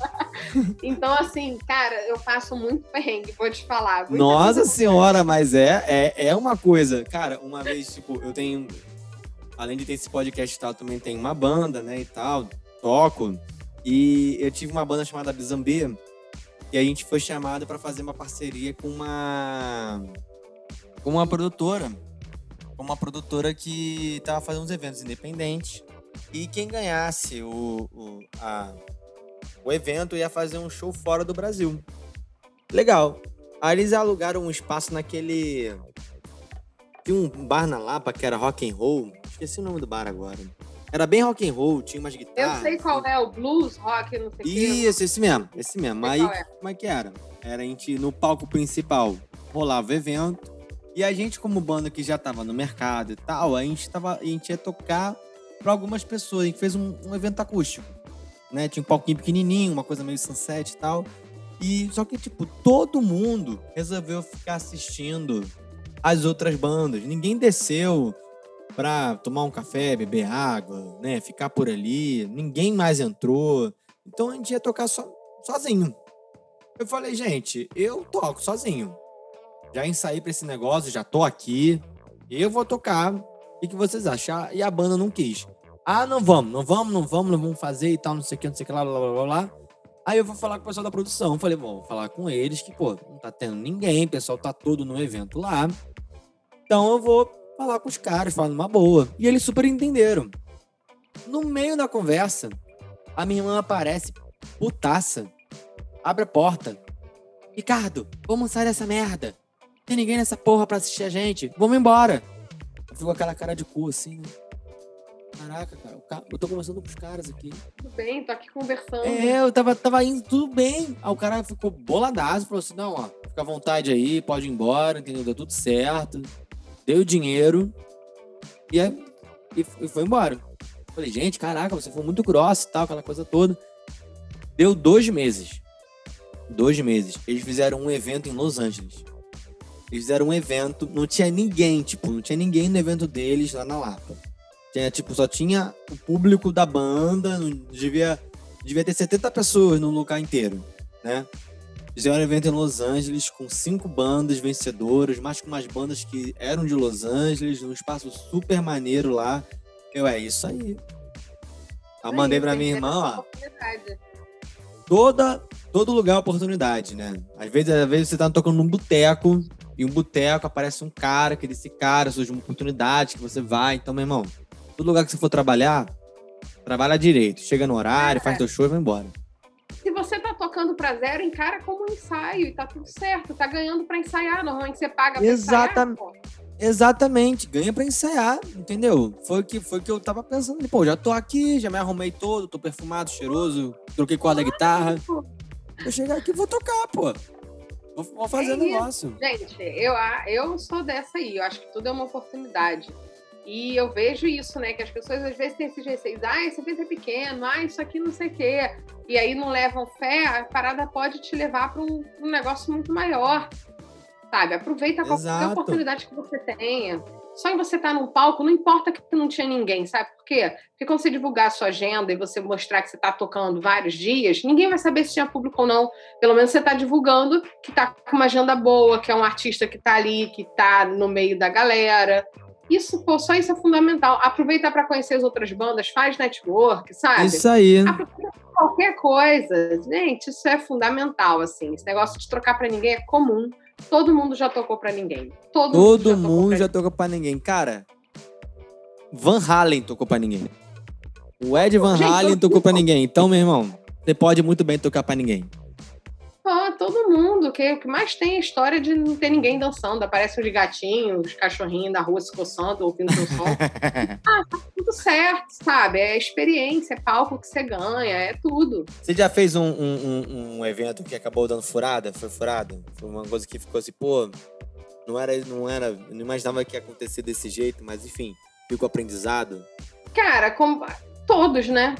[laughs] então, assim, cara, eu passo muito perrengue, vou te falar. Nossa senhora, mas é, é, é uma coisa. Cara, uma vez, tipo, eu tenho. Além de ter esse podcast e tal, também tem uma banda, né, e tal, toco. E eu tive uma banda chamada Bizambê, e a gente foi chamado para fazer uma parceria com uma com uma produtora. Com uma produtora que tava fazendo uns eventos independentes. E quem ganhasse o, o, a, o evento ia fazer um show fora do Brasil. Legal. Aí eles alugaram um espaço naquele. Tinha um bar na Lapa que era rock and roll. Esqueci o nome do bar agora. Era bem rock and roll, tinha umas guitarras. Eu sei qual é, o blues, rock, não sei o quê. Isso, esse mesmo, esse mesmo. Aí, é. como é que era? Era a gente, no palco principal, rolava o evento. E a gente, como banda que já tava no mercado e tal, a gente, tava, a gente ia tocar pra algumas pessoas. A gente fez um, um evento acústico, né? Tinha um palquinho pequenininho, uma coisa meio sunset e tal. E só que, tipo, todo mundo resolveu ficar assistindo as outras bandas. Ninguém desceu pra tomar um café, beber água, né? Ficar por ali. Ninguém mais entrou. Então a gente ia tocar so, sozinho. Eu falei, gente, eu toco sozinho. Já ensaiei pra esse negócio, já tô aqui. Eu vou tocar. O que, que vocês acham? E a banda não quis. Ah, não vamos, não vamos, não vamos, não vamos fazer e tal, não sei o que, não sei o que lá, blá, blá, blá, blá. Aí eu vou falar com o pessoal da produção. Falei, bom, vou falar com eles que, pô, não tá tendo ninguém, o pessoal tá todo no evento lá. Então eu vou falar com os caras, falar numa boa. E eles super entenderam. No meio da conversa, a minha irmã aparece, putaça, abre a porta. Ricardo, vamos sair dessa merda. Tem ninguém nessa porra pra assistir a gente. Vamos embora. Ficou aquela cara de cu assim, né? Caraca, cara, eu tô conversando com os caras aqui. Tudo bem, tô aqui conversando. É, eu tava, tava indo tudo bem. Aí o cara ficou boladaço, falou assim: não, ó, fica à vontade aí, pode ir embora, entendeu? Deu tudo certo. Deu o dinheiro. E, aí, e, e foi embora. Falei, gente, caraca, você foi muito grosso e tal, aquela coisa toda. Deu dois meses. Dois meses. Eles fizeram um evento em Los Angeles. Eles fizeram um evento, não tinha ninguém, tipo, não tinha ninguém no evento deles lá na Lapa. Tinha, tipo, só tinha o público da banda, não devia, devia ter 70 pessoas no lugar inteiro, né? Fizeram um evento em Los Angeles com cinco bandas vencedoras, mais com umas bandas que eram de Los Angeles, num espaço super maneiro lá. Eu, é isso aí. Eu mandei pra minha irmã, ó, toda, todo lugar é oportunidade, né? Às vezes, às vezes você tá tocando num boteco, e um boteco aparece um cara, que desse cara surge uma oportunidade que você vai. Então, meu irmão, todo lugar que você for trabalhar, trabalha direito. Chega no horário, É. faz teu show e vai embora. Se você tá tocando pra zero, encara como um ensaio e tá tudo certo. Tá ganhando pra ensaiar. Normalmente você paga pra Exatamente. ensaiar. Exatamente, ganha pra ensaiar, entendeu? Foi o que, foi que eu tava pensando. Pô, já tô aqui, já me arrumei todo, tô perfumado, cheiroso, troquei corda da guitarra. Vou chegar aqui e vou tocar, pô. Vou, vou fazer É o negócio. Gente, eu, eu sou dessa aí. Eu acho que tudo é uma oportunidade. E eu vejo isso, né? Que as pessoas às vezes têm esses receios. Ah, esse evento é pequeno. Ah, isso aqui não sei o quê. E aí não levam fé. A parada pode te levar para um, um negócio muito maior. Sabe? Aproveita qualquer Exato. oportunidade que você tenha. Só em você estar num palco, não importa que não tinha ninguém, sabe por quê? Porque quando você divulgar a sua agenda e você mostrar que você está tocando vários dias, ninguém vai saber se tinha público ou não. Pelo menos você está divulgando que está com uma agenda boa, que é um artista que está ali, que está no meio da galera. Isso, pô, só isso é fundamental. Aproveita para conhecer as outras bandas, faz network, sabe? Isso aí. Aproveita qualquer coisa. Gente, isso é fundamental, assim. Esse negócio de trocar para ninguém é comum. Todo mundo já tocou para ninguém. Todo, Todo mundo já tocou tocou pra ninguém. Cara, Van Halen tocou pra ninguém. O Ed Van Gente, Halen tocou mundo. ninguém. Então, meu irmão, você pode muito bem tocar pra ninguém. Ah, todo mundo. Que, o que mais tem é a história de não ter ninguém dançando. Aparece uns gatinhos, os cachorrinhos da rua se coçando, ouvindo seu som. [laughs] tudo certo, sabe? É experiência, é palco que você ganha, é tudo. Você já fez um, um, um- evento que acabou dando furada? Foi furada? Foi uma coisa que ficou assim, pô, não era, não era, não imaginava que ia acontecer desse jeito, mas enfim, ficou aprendizado. Cara, como, todos, né?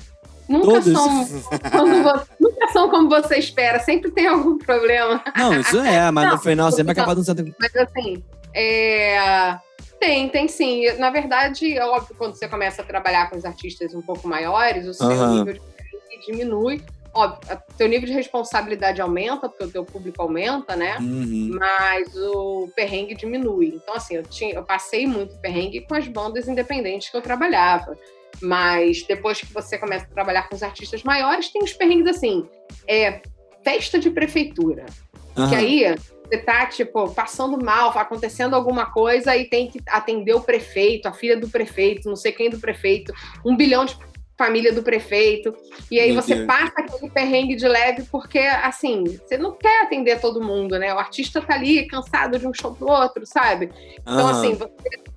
Nunca Todos. são, quando vo- nunca são como você espera, sempre tem algum problema. Não, isso é, [laughs] mas no Não, final sempre não. acaba dando certo. Mas assim, é, tem, tem sim. Na verdade, é óbvio, quando você começa a trabalhar com os artistas um pouco maiores, o seu Aham. nível de diminui. Óbvio, o teu nível de responsabilidade aumenta, porque o teu público aumenta, né? Uhum. Mas o perrengue diminui. Então, assim, eu, tinha, eu passei muito perrengue com as bandas independentes que eu trabalhava. Mas depois que você começa a trabalhar com os artistas maiores, tem os perrengues assim. É festa de prefeitura. Que Aham. aí você tá, tipo, passando mal, acontecendo alguma coisa e tem que atender o prefeito, a filha do prefeito, não sei quem do prefeito, um bilhão de família do prefeito. E aí Meu você Deus. passa aquele perrengue de leve porque, assim, você não quer atender todo mundo, né? O artista tá ali cansado de um show pro outro, sabe? Então, uhum. assim, você,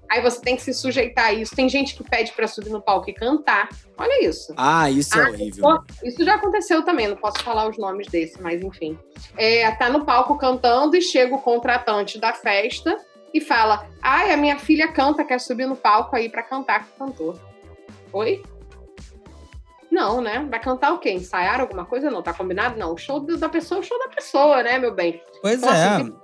aí você tem que se sujeitar a isso. Tem gente que pede para subir no palco e cantar. Olha isso. Ah, isso é ah, horrível. Isso já aconteceu também, não posso falar os nomes desse, mas enfim. É, tá no palco cantando e chega o contratante da festa e fala: Ai, a minha filha canta, quer subir no palco aí para cantar com o cantor. Oi? Não, né? Vai cantar o quê? Ensaiar alguma coisa? Não, tá combinado? Não. O show da pessoa é o show da pessoa, né, meu bem? Pois então, é. Assim,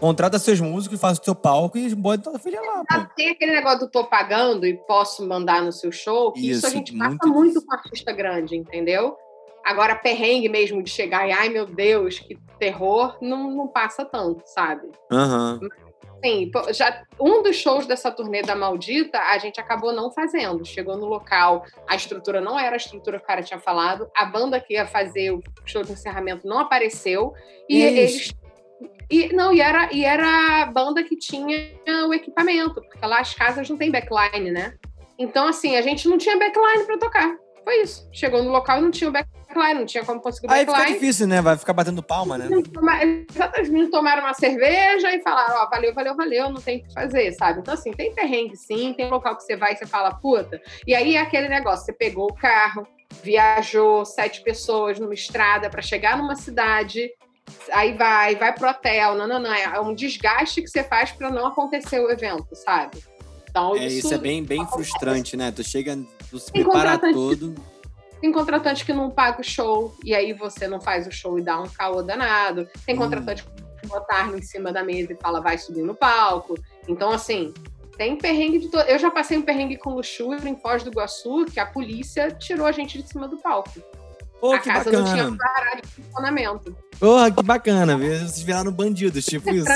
Contrata seus músicos, faz o seu palco e bota tua filha lá. Pô. Tem aquele negócio do tô pagando e posso mandar no seu show, que isso, isso a gente muito passa muito com artista grande, entendeu? Agora, perrengue mesmo de chegar e, ai meu Deus, que terror, não, não passa tanto, sabe? Aham. Uhum. Sim, já um dos shows dessa turnê da Maldita, a gente acabou não fazendo. Chegou no local, a estrutura não era a estrutura que o cara tinha falado, a banda que ia fazer o show de encerramento não apareceu e eles e não, e era, e era a banda que tinha o equipamento, porque lá as casas não tem backline, né? Então, assim, a gente não tinha backline para tocar. Foi isso. Chegou no local e não tinha o backline, não tinha como conseguir o. Aí fica difícil, né? Vai ficar batendo palma, né? Meninos tomaram uma cerveja e falaram, ó, oh, valeu, valeu, valeu, não tem o que fazer, sabe? Então, assim, tem perrengue sim, tem local que você vai e você fala, puta. E aí é aquele negócio, você pegou o carro, viajou sete pessoas numa estrada para chegar numa cidade aí vai, vai pro hotel, não, não, não. É um desgaste que você faz para não acontecer o evento, sabe? Então, é, isso, isso é bem, bem frustrante, né? Tu chega, tu se tem prepara todo. Tem contratante que não paga o show, e aí você não faz o show e dá um caô danado. Tem hum. contratante que bota arma em cima da mesa e fala, vai subir no palco. Então, assim, tem perrengue de todo. Eu já passei um perrengue com luxúria em Foz do Iguaçu, que a polícia tirou a gente de cima do palco. Oh, a casa bacana. não tinha parado de funcionamento. Porra, que bacana. Vocês viraram bandidos, tipo [laughs] isso.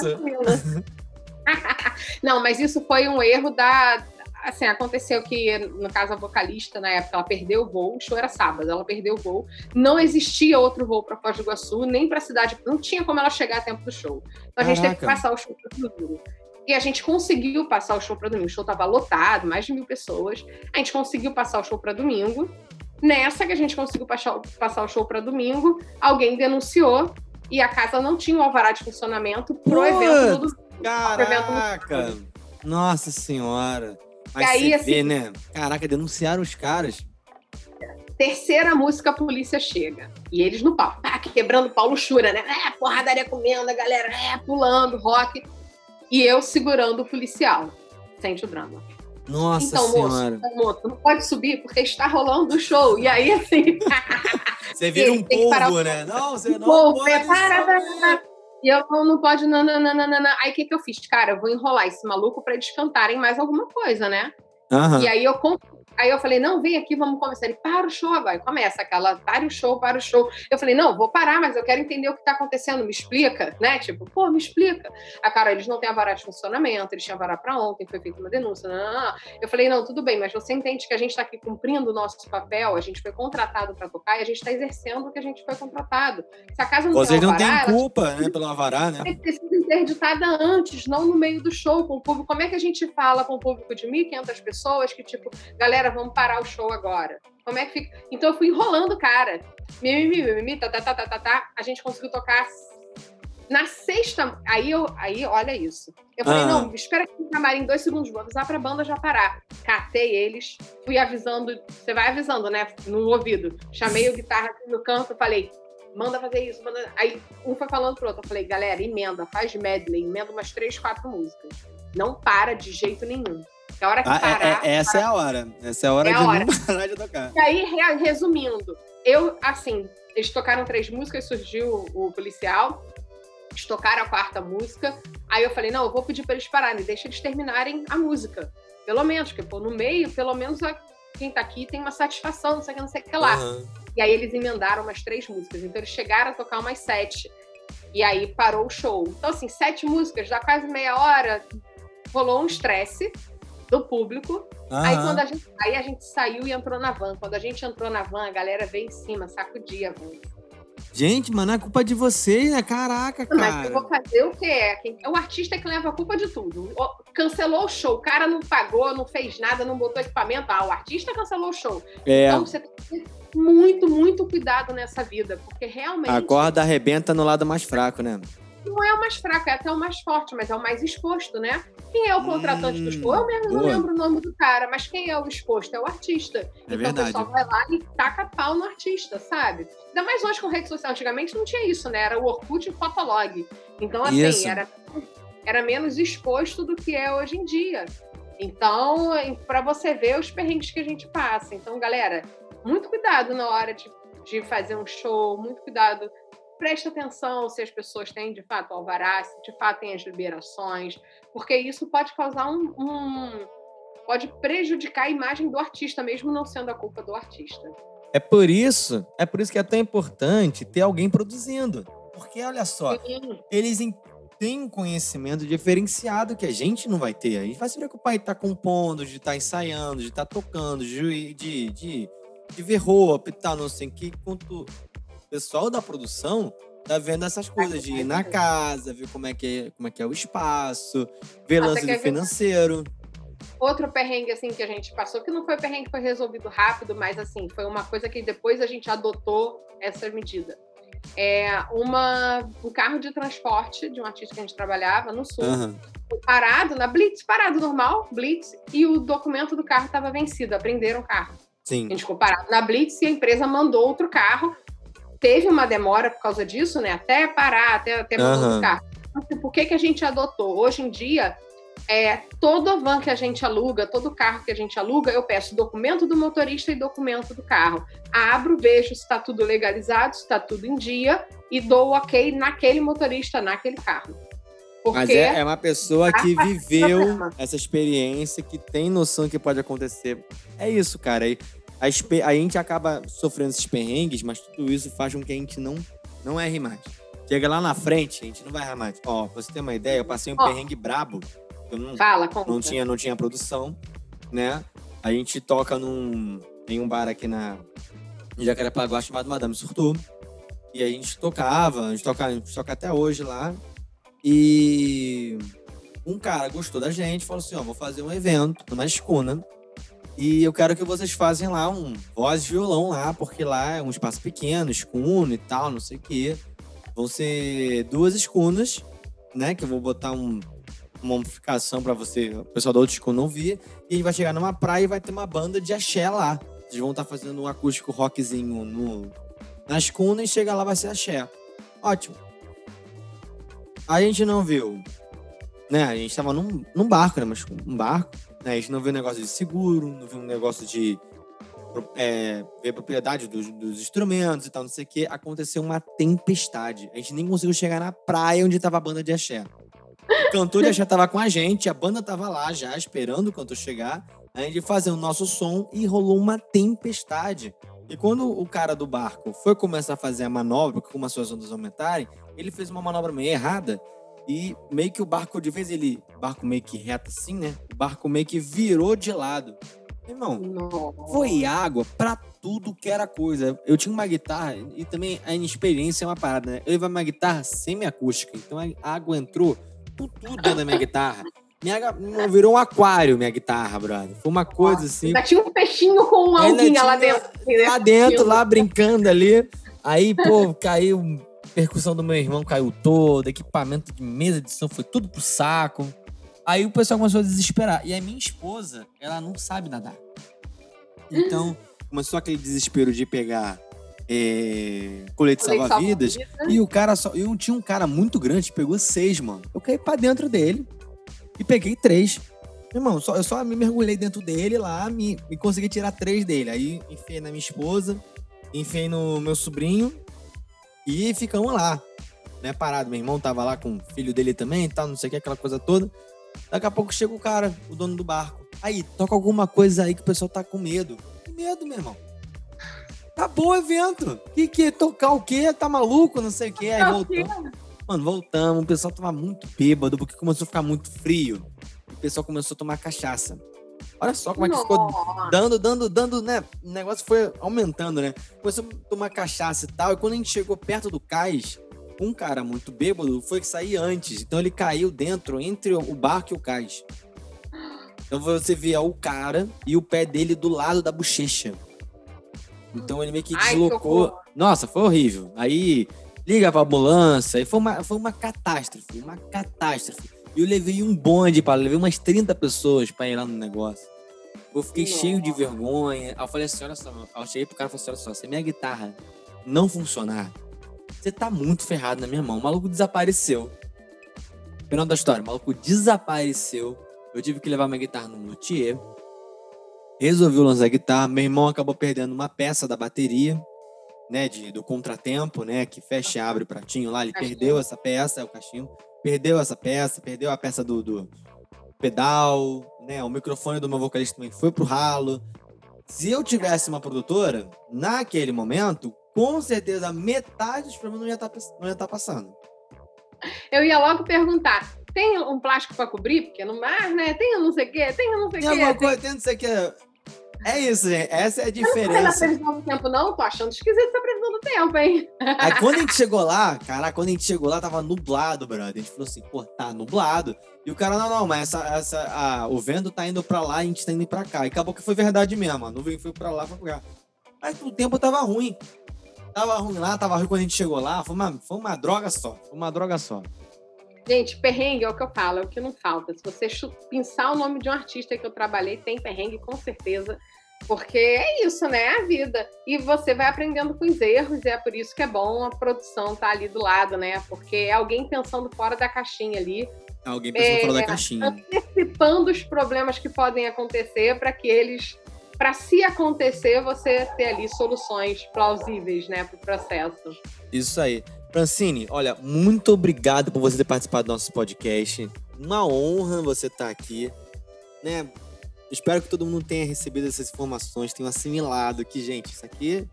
[laughs] não, mas isso foi um erro da. Assim, aconteceu que, no caso, a vocalista, na época, ela perdeu o voo, o show era sábado, ela perdeu o voo. Não existia outro voo para Foz do Iguaçu, nem para a cidade, não tinha como ela chegar a tempo do show. Então a gente teve que passar o show para domingo. E a gente conseguiu passar o show para domingo. O show estava lotado, mais de mil pessoas. A gente conseguiu passar o show para domingo. Nessa que a gente conseguiu passar, passar o show para domingo, alguém denunciou e a casa não tinha o alvará de funcionamento pro Putz, evento do Caraca! Nossa senhora! Mas aí, você assim, vê, né? Caraca, denunciaram os caras. Terceira música, a polícia chega. E eles no ah, quebrando Paulo Chura, né? É, porradaria comendo, a galera é, pulando, rock. E eu segurando o policial. Sente o drama. Nossa então, senhora. Moço, moço, não pode subir porque está rolando o show. E aí, assim. [laughs] você vira um polvo, né? Não, você não polvo, pode. É, para, para, para. E eu não, não pode, não. Aí o que, que eu fiz? Cara, eu vou enrolar esse maluco para eles cantarem mais alguma coisa, né? Uhum. E aí eu Aí eu falei, não, vem aqui, vamos conversar. Ele, para o show agora. começa aquela, para o show, para o show. Eu falei, não, vou parar, mas eu quero entender o que está acontecendo, me explica, né? Tipo, pô, me explica. A cara, eles não têm a vara de funcionamento, eles tinham vara para ontem, foi feita uma denúncia. Não, não, não. Eu falei, não, tudo bem, mas você entende que a gente está aqui cumprindo o nosso papel, a gente foi contratado para tocar e a gente está exercendo o que a gente foi contratado. Se a casa não Vocês tem não têm culpa, né, pelo avará, né? Tem ser interditada antes, não no meio do show com o público. Como é que a gente fala com o público de 1.500 pessoas que, tipo, galera, vamos parar o show agora? Como é que fica? Então eu fui enrolando o cara. Mimimi, mimimi, tá, tá, tá, tá, tá, tá. A gente conseguiu tocar na sexta. Aí eu, aí olha isso. Eu falei, ah. não, espera aqui no camarim dois segundos, vou avisar pra banda já parar. Catei eles, fui avisando, você vai avisando, né? No ouvido. Chamei o guitarra no canto, falei, manda fazer isso, manda. Aí um foi falando pro outro. Eu falei, galera, emenda, faz medley, emenda umas três, quatro músicas. Não para de jeito nenhum. É a hora que ah, parar. É, é, essa parar. é a hora. Essa é a hora é de a hora. não [laughs] parar de tocar. E aí, resumindo, eu, assim, eles tocaram três músicas, surgiu o policial, eles tocaram a quarta música. Aí eu falei, não, eu vou pedir para eles pararem, deixa eles terminarem a música. Pelo menos, porque pô, no meio, pelo menos a, quem tá aqui tem uma satisfação, não sei o que, não sei o que lá. Uhum. E aí eles emendaram umas três músicas. Então eles chegaram a tocar umas sete. E aí parou o show. Então, assim, sete músicas, dá quase meia hora, rolou um estresse do público. Aí quando a gente, aí a gente saiu e entrou na van. Quando a gente entrou na van, a galera veio em cima, sacudia a van. Gente, mano, é culpa de vocês, né? Caraca, cara. Mas eu vou fazer o quê? É o artista que leva a culpa de tudo. Cancelou o show, o cara não pagou, não fez nada, não botou equipamento. Ah, o artista cancelou o show. É. Então você tem que ter muito, muito cuidado nessa vida, porque realmente. A corda arrebenta no lado mais fraco, né? Não é o mais fraco, é até o mais forte, mas é o mais exposto, né? Quem é o contratante hum, do show? Eu mesmo boa. não lembro o nome do cara, mas quem é o exposto? É o artista. É então verdade. o pessoal vai lá e taca pau no artista, sabe? Ainda mais hoje com rede social. Antigamente não tinha isso, né? Era o Orkut e o Fotolog. Então, assim, era, era menos exposto do que é hoje em dia. Então, para você ver os perrengues que a gente passa. Então, galera, muito cuidado na hora de, de fazer um show, muito cuidado preste atenção se as pessoas têm de fato alvará, se de fato têm as liberações, porque isso pode causar um, um, pode prejudicar a imagem do artista, mesmo não sendo a culpa do artista. É por isso, é por isso que é tão importante ter alguém produzindo. Porque olha só, Sim. eles têm um conhecimento diferenciado que a gente não vai ter. A gente vai se preocupar de estar tá compondo, de estar tá ensaiando, de estar tá tocando, de, de, de, de ver roupa e tal, não sei o que. Quanto pessoal da produção tá vendo essas coisas, de ir na casa, ver como é que é, como é, que é o espaço, ver lance do financeiro. Outro perrengue, assim, que a gente passou, que não foi perrengue, foi resolvido rápido, mas, assim, foi uma coisa que depois a gente adotou essa medida. É uma, um carro de transporte de um artista que a gente trabalhava no Sul, uhum. parado na Blitz, parado normal, Blitz, e o documento do carro estava vencido, apreenderam o carro. Sim. A gente ficou parado na Blitz e a empresa mandou outro carro teve uma demora por causa disso, né? Até parar, até, até uhum. buscar. Então, por que, que a gente adotou? Hoje em dia, é, todo van que a gente aluga, todo carro que a gente aluga, eu peço documento do motorista e documento do carro. Abro, vejo se está tudo legalizado, se está tudo em dia e dou o ok naquele motorista, naquele carro. Porque Mas é, é uma pessoa que viveu essa experiência, que tem noção que pode acontecer. É isso, cara. E a, a gente acaba sofrendo esses perrengues, mas tudo isso faz com que a gente não, não erre mais. Chega lá na frente, a gente não vai errar mais. Ó, pra você ter uma ideia, eu passei um oh. perrengue brabo. Eu não, Fala, não tinha, não tinha produção, né? A gente toca num, em um bar aqui na em Jacarepaguá chamado Madame Surtou. E a gente tocava, a gente toca, a gente toca até hoje lá. E um cara gostou da gente, falou assim: ó, vou fazer um evento numa escuna e eu quero que vocês façam lá um voz e violão lá, porque lá é um espaço pequeno, escuno e tal, não sei o quê. Vão ser duas escunas, né? Que eu vou botar um, uma amplificação para você, o pessoal da outra escuna não vir. E a gente vai chegar numa praia e vai ter uma banda de axé lá. Vocês vão estar tá fazendo um acústico rockzinho no, na escuna e chega lá vai ser axé. Ótimo. A gente não viu, né? A gente tava num, num barco, né? Mas um barco né? A gente não vê um negócio de seguro, não vê um negócio de é, ver propriedade dos, dos, instrumentos e tal, não sei o que. Aconteceu uma tempestade. A gente nem conseguiu chegar na praia onde tava a banda de axé. O cantor de axé tava com a gente, a banda tava lá já, esperando o cantor chegar. A gente fazendo o nosso som e rolou uma tempestade. E quando o cara do barco foi começar a fazer a manobra, porque começou as ondas aumentarem, ele fez uma manobra meio errada e meio que o barco, de vez ele, barco meio que reto assim, né? O barco meio que virou de lado. Irmão, Nossa. foi água pra tudo que era coisa. Eu tinha uma guitarra e também a inexperiência é uma parada, né? Eu levava uma guitarra semi-acústica, então a água entrou por tudo dentro da minha guitarra. Minha, virou um aquário, minha guitarra, brother. Foi uma coisa assim. Ainda tinha um peixinho com uma alguinha lá dentro. Lá dentro, lá brincando ali. Aí, pô, caiu percussão do meu irmão caiu toda, equipamento de mesa de som foi tudo pro saco. Aí o pessoal começou a desesperar. E a minha esposa, ela não sabe nadar. Então, [laughs] começou aquele desespero de pegar é, colete, colete salva-vidas. Salva e o cara só. Eu tinha um cara muito grande pegou seis, mano. Eu caí pra dentro dele e peguei três. Irmão, só, eu só me mergulhei dentro dele lá me, e consegui tirar três dele. Aí enfiei na minha esposa, enfiei no meu sobrinho e ficamos lá, né, parado. Meu irmão tava lá com o filho dele também e tal, não sei o que, aquela coisa toda. Daqui a pouco chega o cara, o dono do barco. Aí, toca alguma coisa aí que o pessoal tá com medo. Que medo, meu irmão? Acabou o evento. Que que tocar o quê? Tá maluco? Não sei o quê. Aí voltamos. Mano, voltamos. O pessoal tava muito bêbado porque começou a ficar muito frio. O pessoal começou a tomar cachaça. Olha só como é que ficou dando, dando, dando, né? O negócio foi aumentando, né? Começou a tomar cachaça e tal. E quando a gente chegou perto do cais, um cara muito bêbado foi sair antes. Então ele caiu dentro, entre o barco e o cais. Então você via o cara e o pé dele do lado da bochecha. Então ele meio que deslocou. Ai, Nossa, foi horrível. Aí liga pra ambulância. E foi uma, foi uma catástrofe, uma catástrofe. E eu levei um bonde para levei umas 30 pessoas para ir lá no negócio. Eu fiquei Nossa. cheio de vergonha. Aí eu falei assim: olha só, eu cheguei pro cara e falei assim: olha só, se a minha guitarra não funcionar, você tá muito ferrado na minha mão. O maluco desapareceu. Final da história, o maluco desapareceu. Eu tive que levar minha guitarra no luthier. Resolvi lançar a guitarra. Meu irmão acabou perdendo uma peça da bateria, né? De, do contratempo, né? Que fecha e abre o pratinho lá. Ele perdeu essa peça, é o cachimbo. Perdeu essa peça, perdeu a peça do, do pedal, né? O microfone do meu vocalista também foi pro ralo. Se eu tivesse uma produtora, naquele momento, com certeza metade dos problemas não ia estar, tá não ia estar tá passando. Eu ia logo perguntar: tem um plástico para cobrir? Porque no mar, né? Tem um não sei o quê, tem um não sei o quê. Tem alguma coisa, tem não sei o quê. É isso, gente. Essa é a diferença. Não na previsão do tempo, não? Tô achando esquisito essa previsão do tempo, hein? Aí [laughs] quando a gente chegou lá, cara, quando a gente chegou lá, tava nublado, brother. A gente falou assim, pô, tá nublado. E o cara, não, não, mas essa, essa, a, o vento tá indo pra lá, a gente tá indo pra cá. E acabou que foi verdade mesmo. A nuvem foi pra lá, foi pra cá. Mas o tempo tava ruim. Tava ruim lá, tava ruim quando a gente chegou lá. Foi uma, foi uma droga só. Foi uma droga só. Gente, perrengue é o que eu falo, é o que não falta. Se você pensar o nome de um artista que eu trabalhei, tem perrengue com certeza. Porque é isso, né? É a vida. E você vai aprendendo com os erros, e é por isso que é bom a produção estar tá ali do lado, né? Porque é alguém pensando fora da caixinha ali. Alguém pensando é, fora da é, caixinha. Antecipando os problemas que podem acontecer para que eles. Para se acontecer, você ter ali soluções plausíveis, né, para o processo. Isso aí. Francine, olha, muito obrigado por você ter participado do nosso podcast. Uma honra você estar aqui, né? Espero que todo mundo tenha recebido essas informações, tenha assimilado que, gente, isso aqui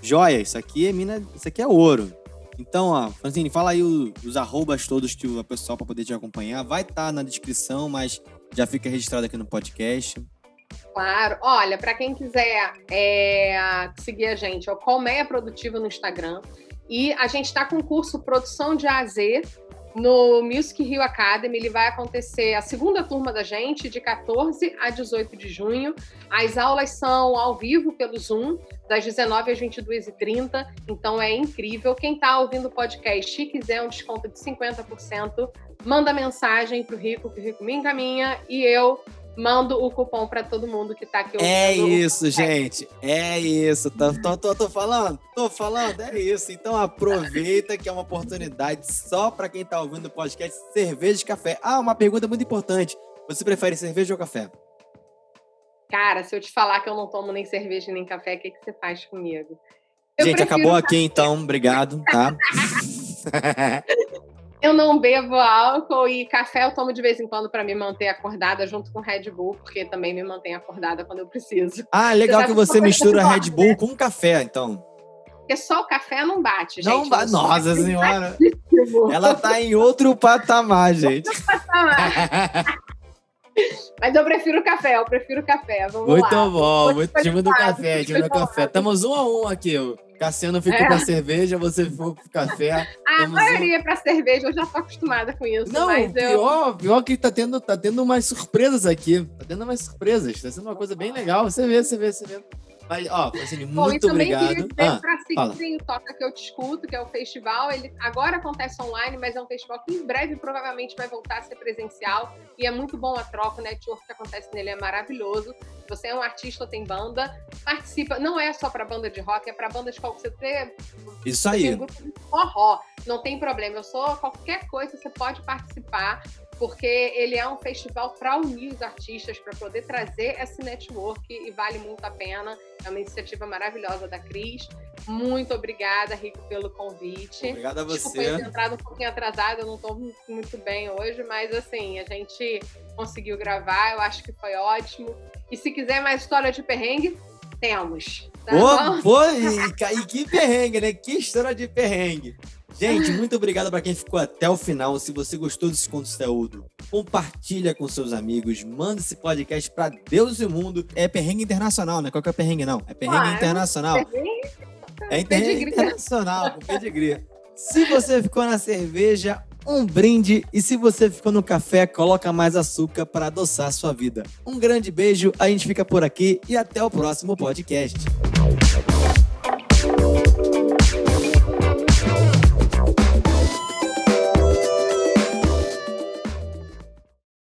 joia, isso aqui é mina, isso aqui é ouro. Então, ó, Francine, fala aí os, arrobas todos que o pessoal para poder te acompanhar. Vai estar tá na descrição, mas já fica registrado aqui no podcast. Claro. Olha, para quem quiser é, seguir a gente, é o Colmeia Produtiva no Instagram. E a gente está com o curso Produção de A a Z no Music Rio Academy. Ele vai acontecer a segunda turma da gente, de 14 a 18 de junho. As aulas são ao vivo pelo Zoom, das 19 às 22h30. Então é incrível. Quem está ouvindo o podcast e quiser um desconto de 50%, manda mensagem para o Rico, que o Rico me encaminha e eu mando o cupom para todo mundo que tá aqui É isso, gente. É isso. Tô, tô, tô, tô, falando? Tô falando? É isso. Então aproveita que é uma oportunidade só para quem tá ouvindo o podcast Cerveja e Café. Ah, uma pergunta muito importante. Você prefere cerveja ou café? Cara, se eu te falar que eu não tomo nem cerveja nem café, o que, que você faz comigo? Eu gente, acabou aqui então. Obrigado, tá? [laughs] [laughs] Eu não bebo álcool e café eu tomo de vez em quando para me manter acordada junto com Red Bull, porque também me mantém acordada quando eu preciso. Ah, legal que você mistura Red Bull com café, então. Porque só o café não bate, gente. Não bate. Nossa senhora. Ela tá em outro patamar, gente. Outro patamar. Mas eu prefiro café, eu prefiro café. Vamos muito lá. bom, muito time do café, time do café. Estamos um a um aqui. Cassiano ficou é. pra cerveja, você ficou pro café. A maioria um... pra cerveja, eu já tô acostumada com isso. Não, pior, eu... pior que tá tendo, tá tendo umas surpresas aqui. Tá tendo umas surpresas. Tá sendo uma coisa bem legal. Você vê, você vê, você vê. Mas, ó, Francine, muito Bom, obrigado. Queria dizer ah, pra seguirem o Toca Que Eu Te Escuto, que é o festival. Ele agora acontece online, mas é um festival que em breve provavelmente vai voltar a ser presencial. E é muito bom a troca, o network que acontece nele é maravilhoso. Você é um artista tem banda, participa. Não é só para banda de rock, é para banda de qualquer. Você tem, Isso aí. Tem um grupo de forró. Não tem problema. Eu sou qualquer coisa, você pode participar porque ele é um festival para unir os artistas, para poder trazer esse network e vale muito a pena. É uma iniciativa maravilhosa da Cris. Muito obrigada, Rico, pelo convite. Obrigada a você. Desculpa ter entrado um pouquinho atrasada, eu não estou muito bem hoje, mas assim, a gente conseguiu gravar, eu acho que foi ótimo. E se quiser mais história de perrengue, temos. Tá pô, pô e, e que perrengue, né? Que história de perrengue. Gente, muito obrigado para quem ficou até o final. Se você gostou desse conteúdo, compartilha com seus amigos, manda esse podcast para Deus e o mundo. É perrengue internacional, né? Qual que é perrengue não? É perrengue Ué, internacional. Perrengue? É perrengue internacional, com pedigree. Se você ficou na cerveja, um brinde e se você ficou no café, coloca mais açúcar para adoçar a sua vida. Um grande beijo, a gente fica por aqui e até o próximo podcast.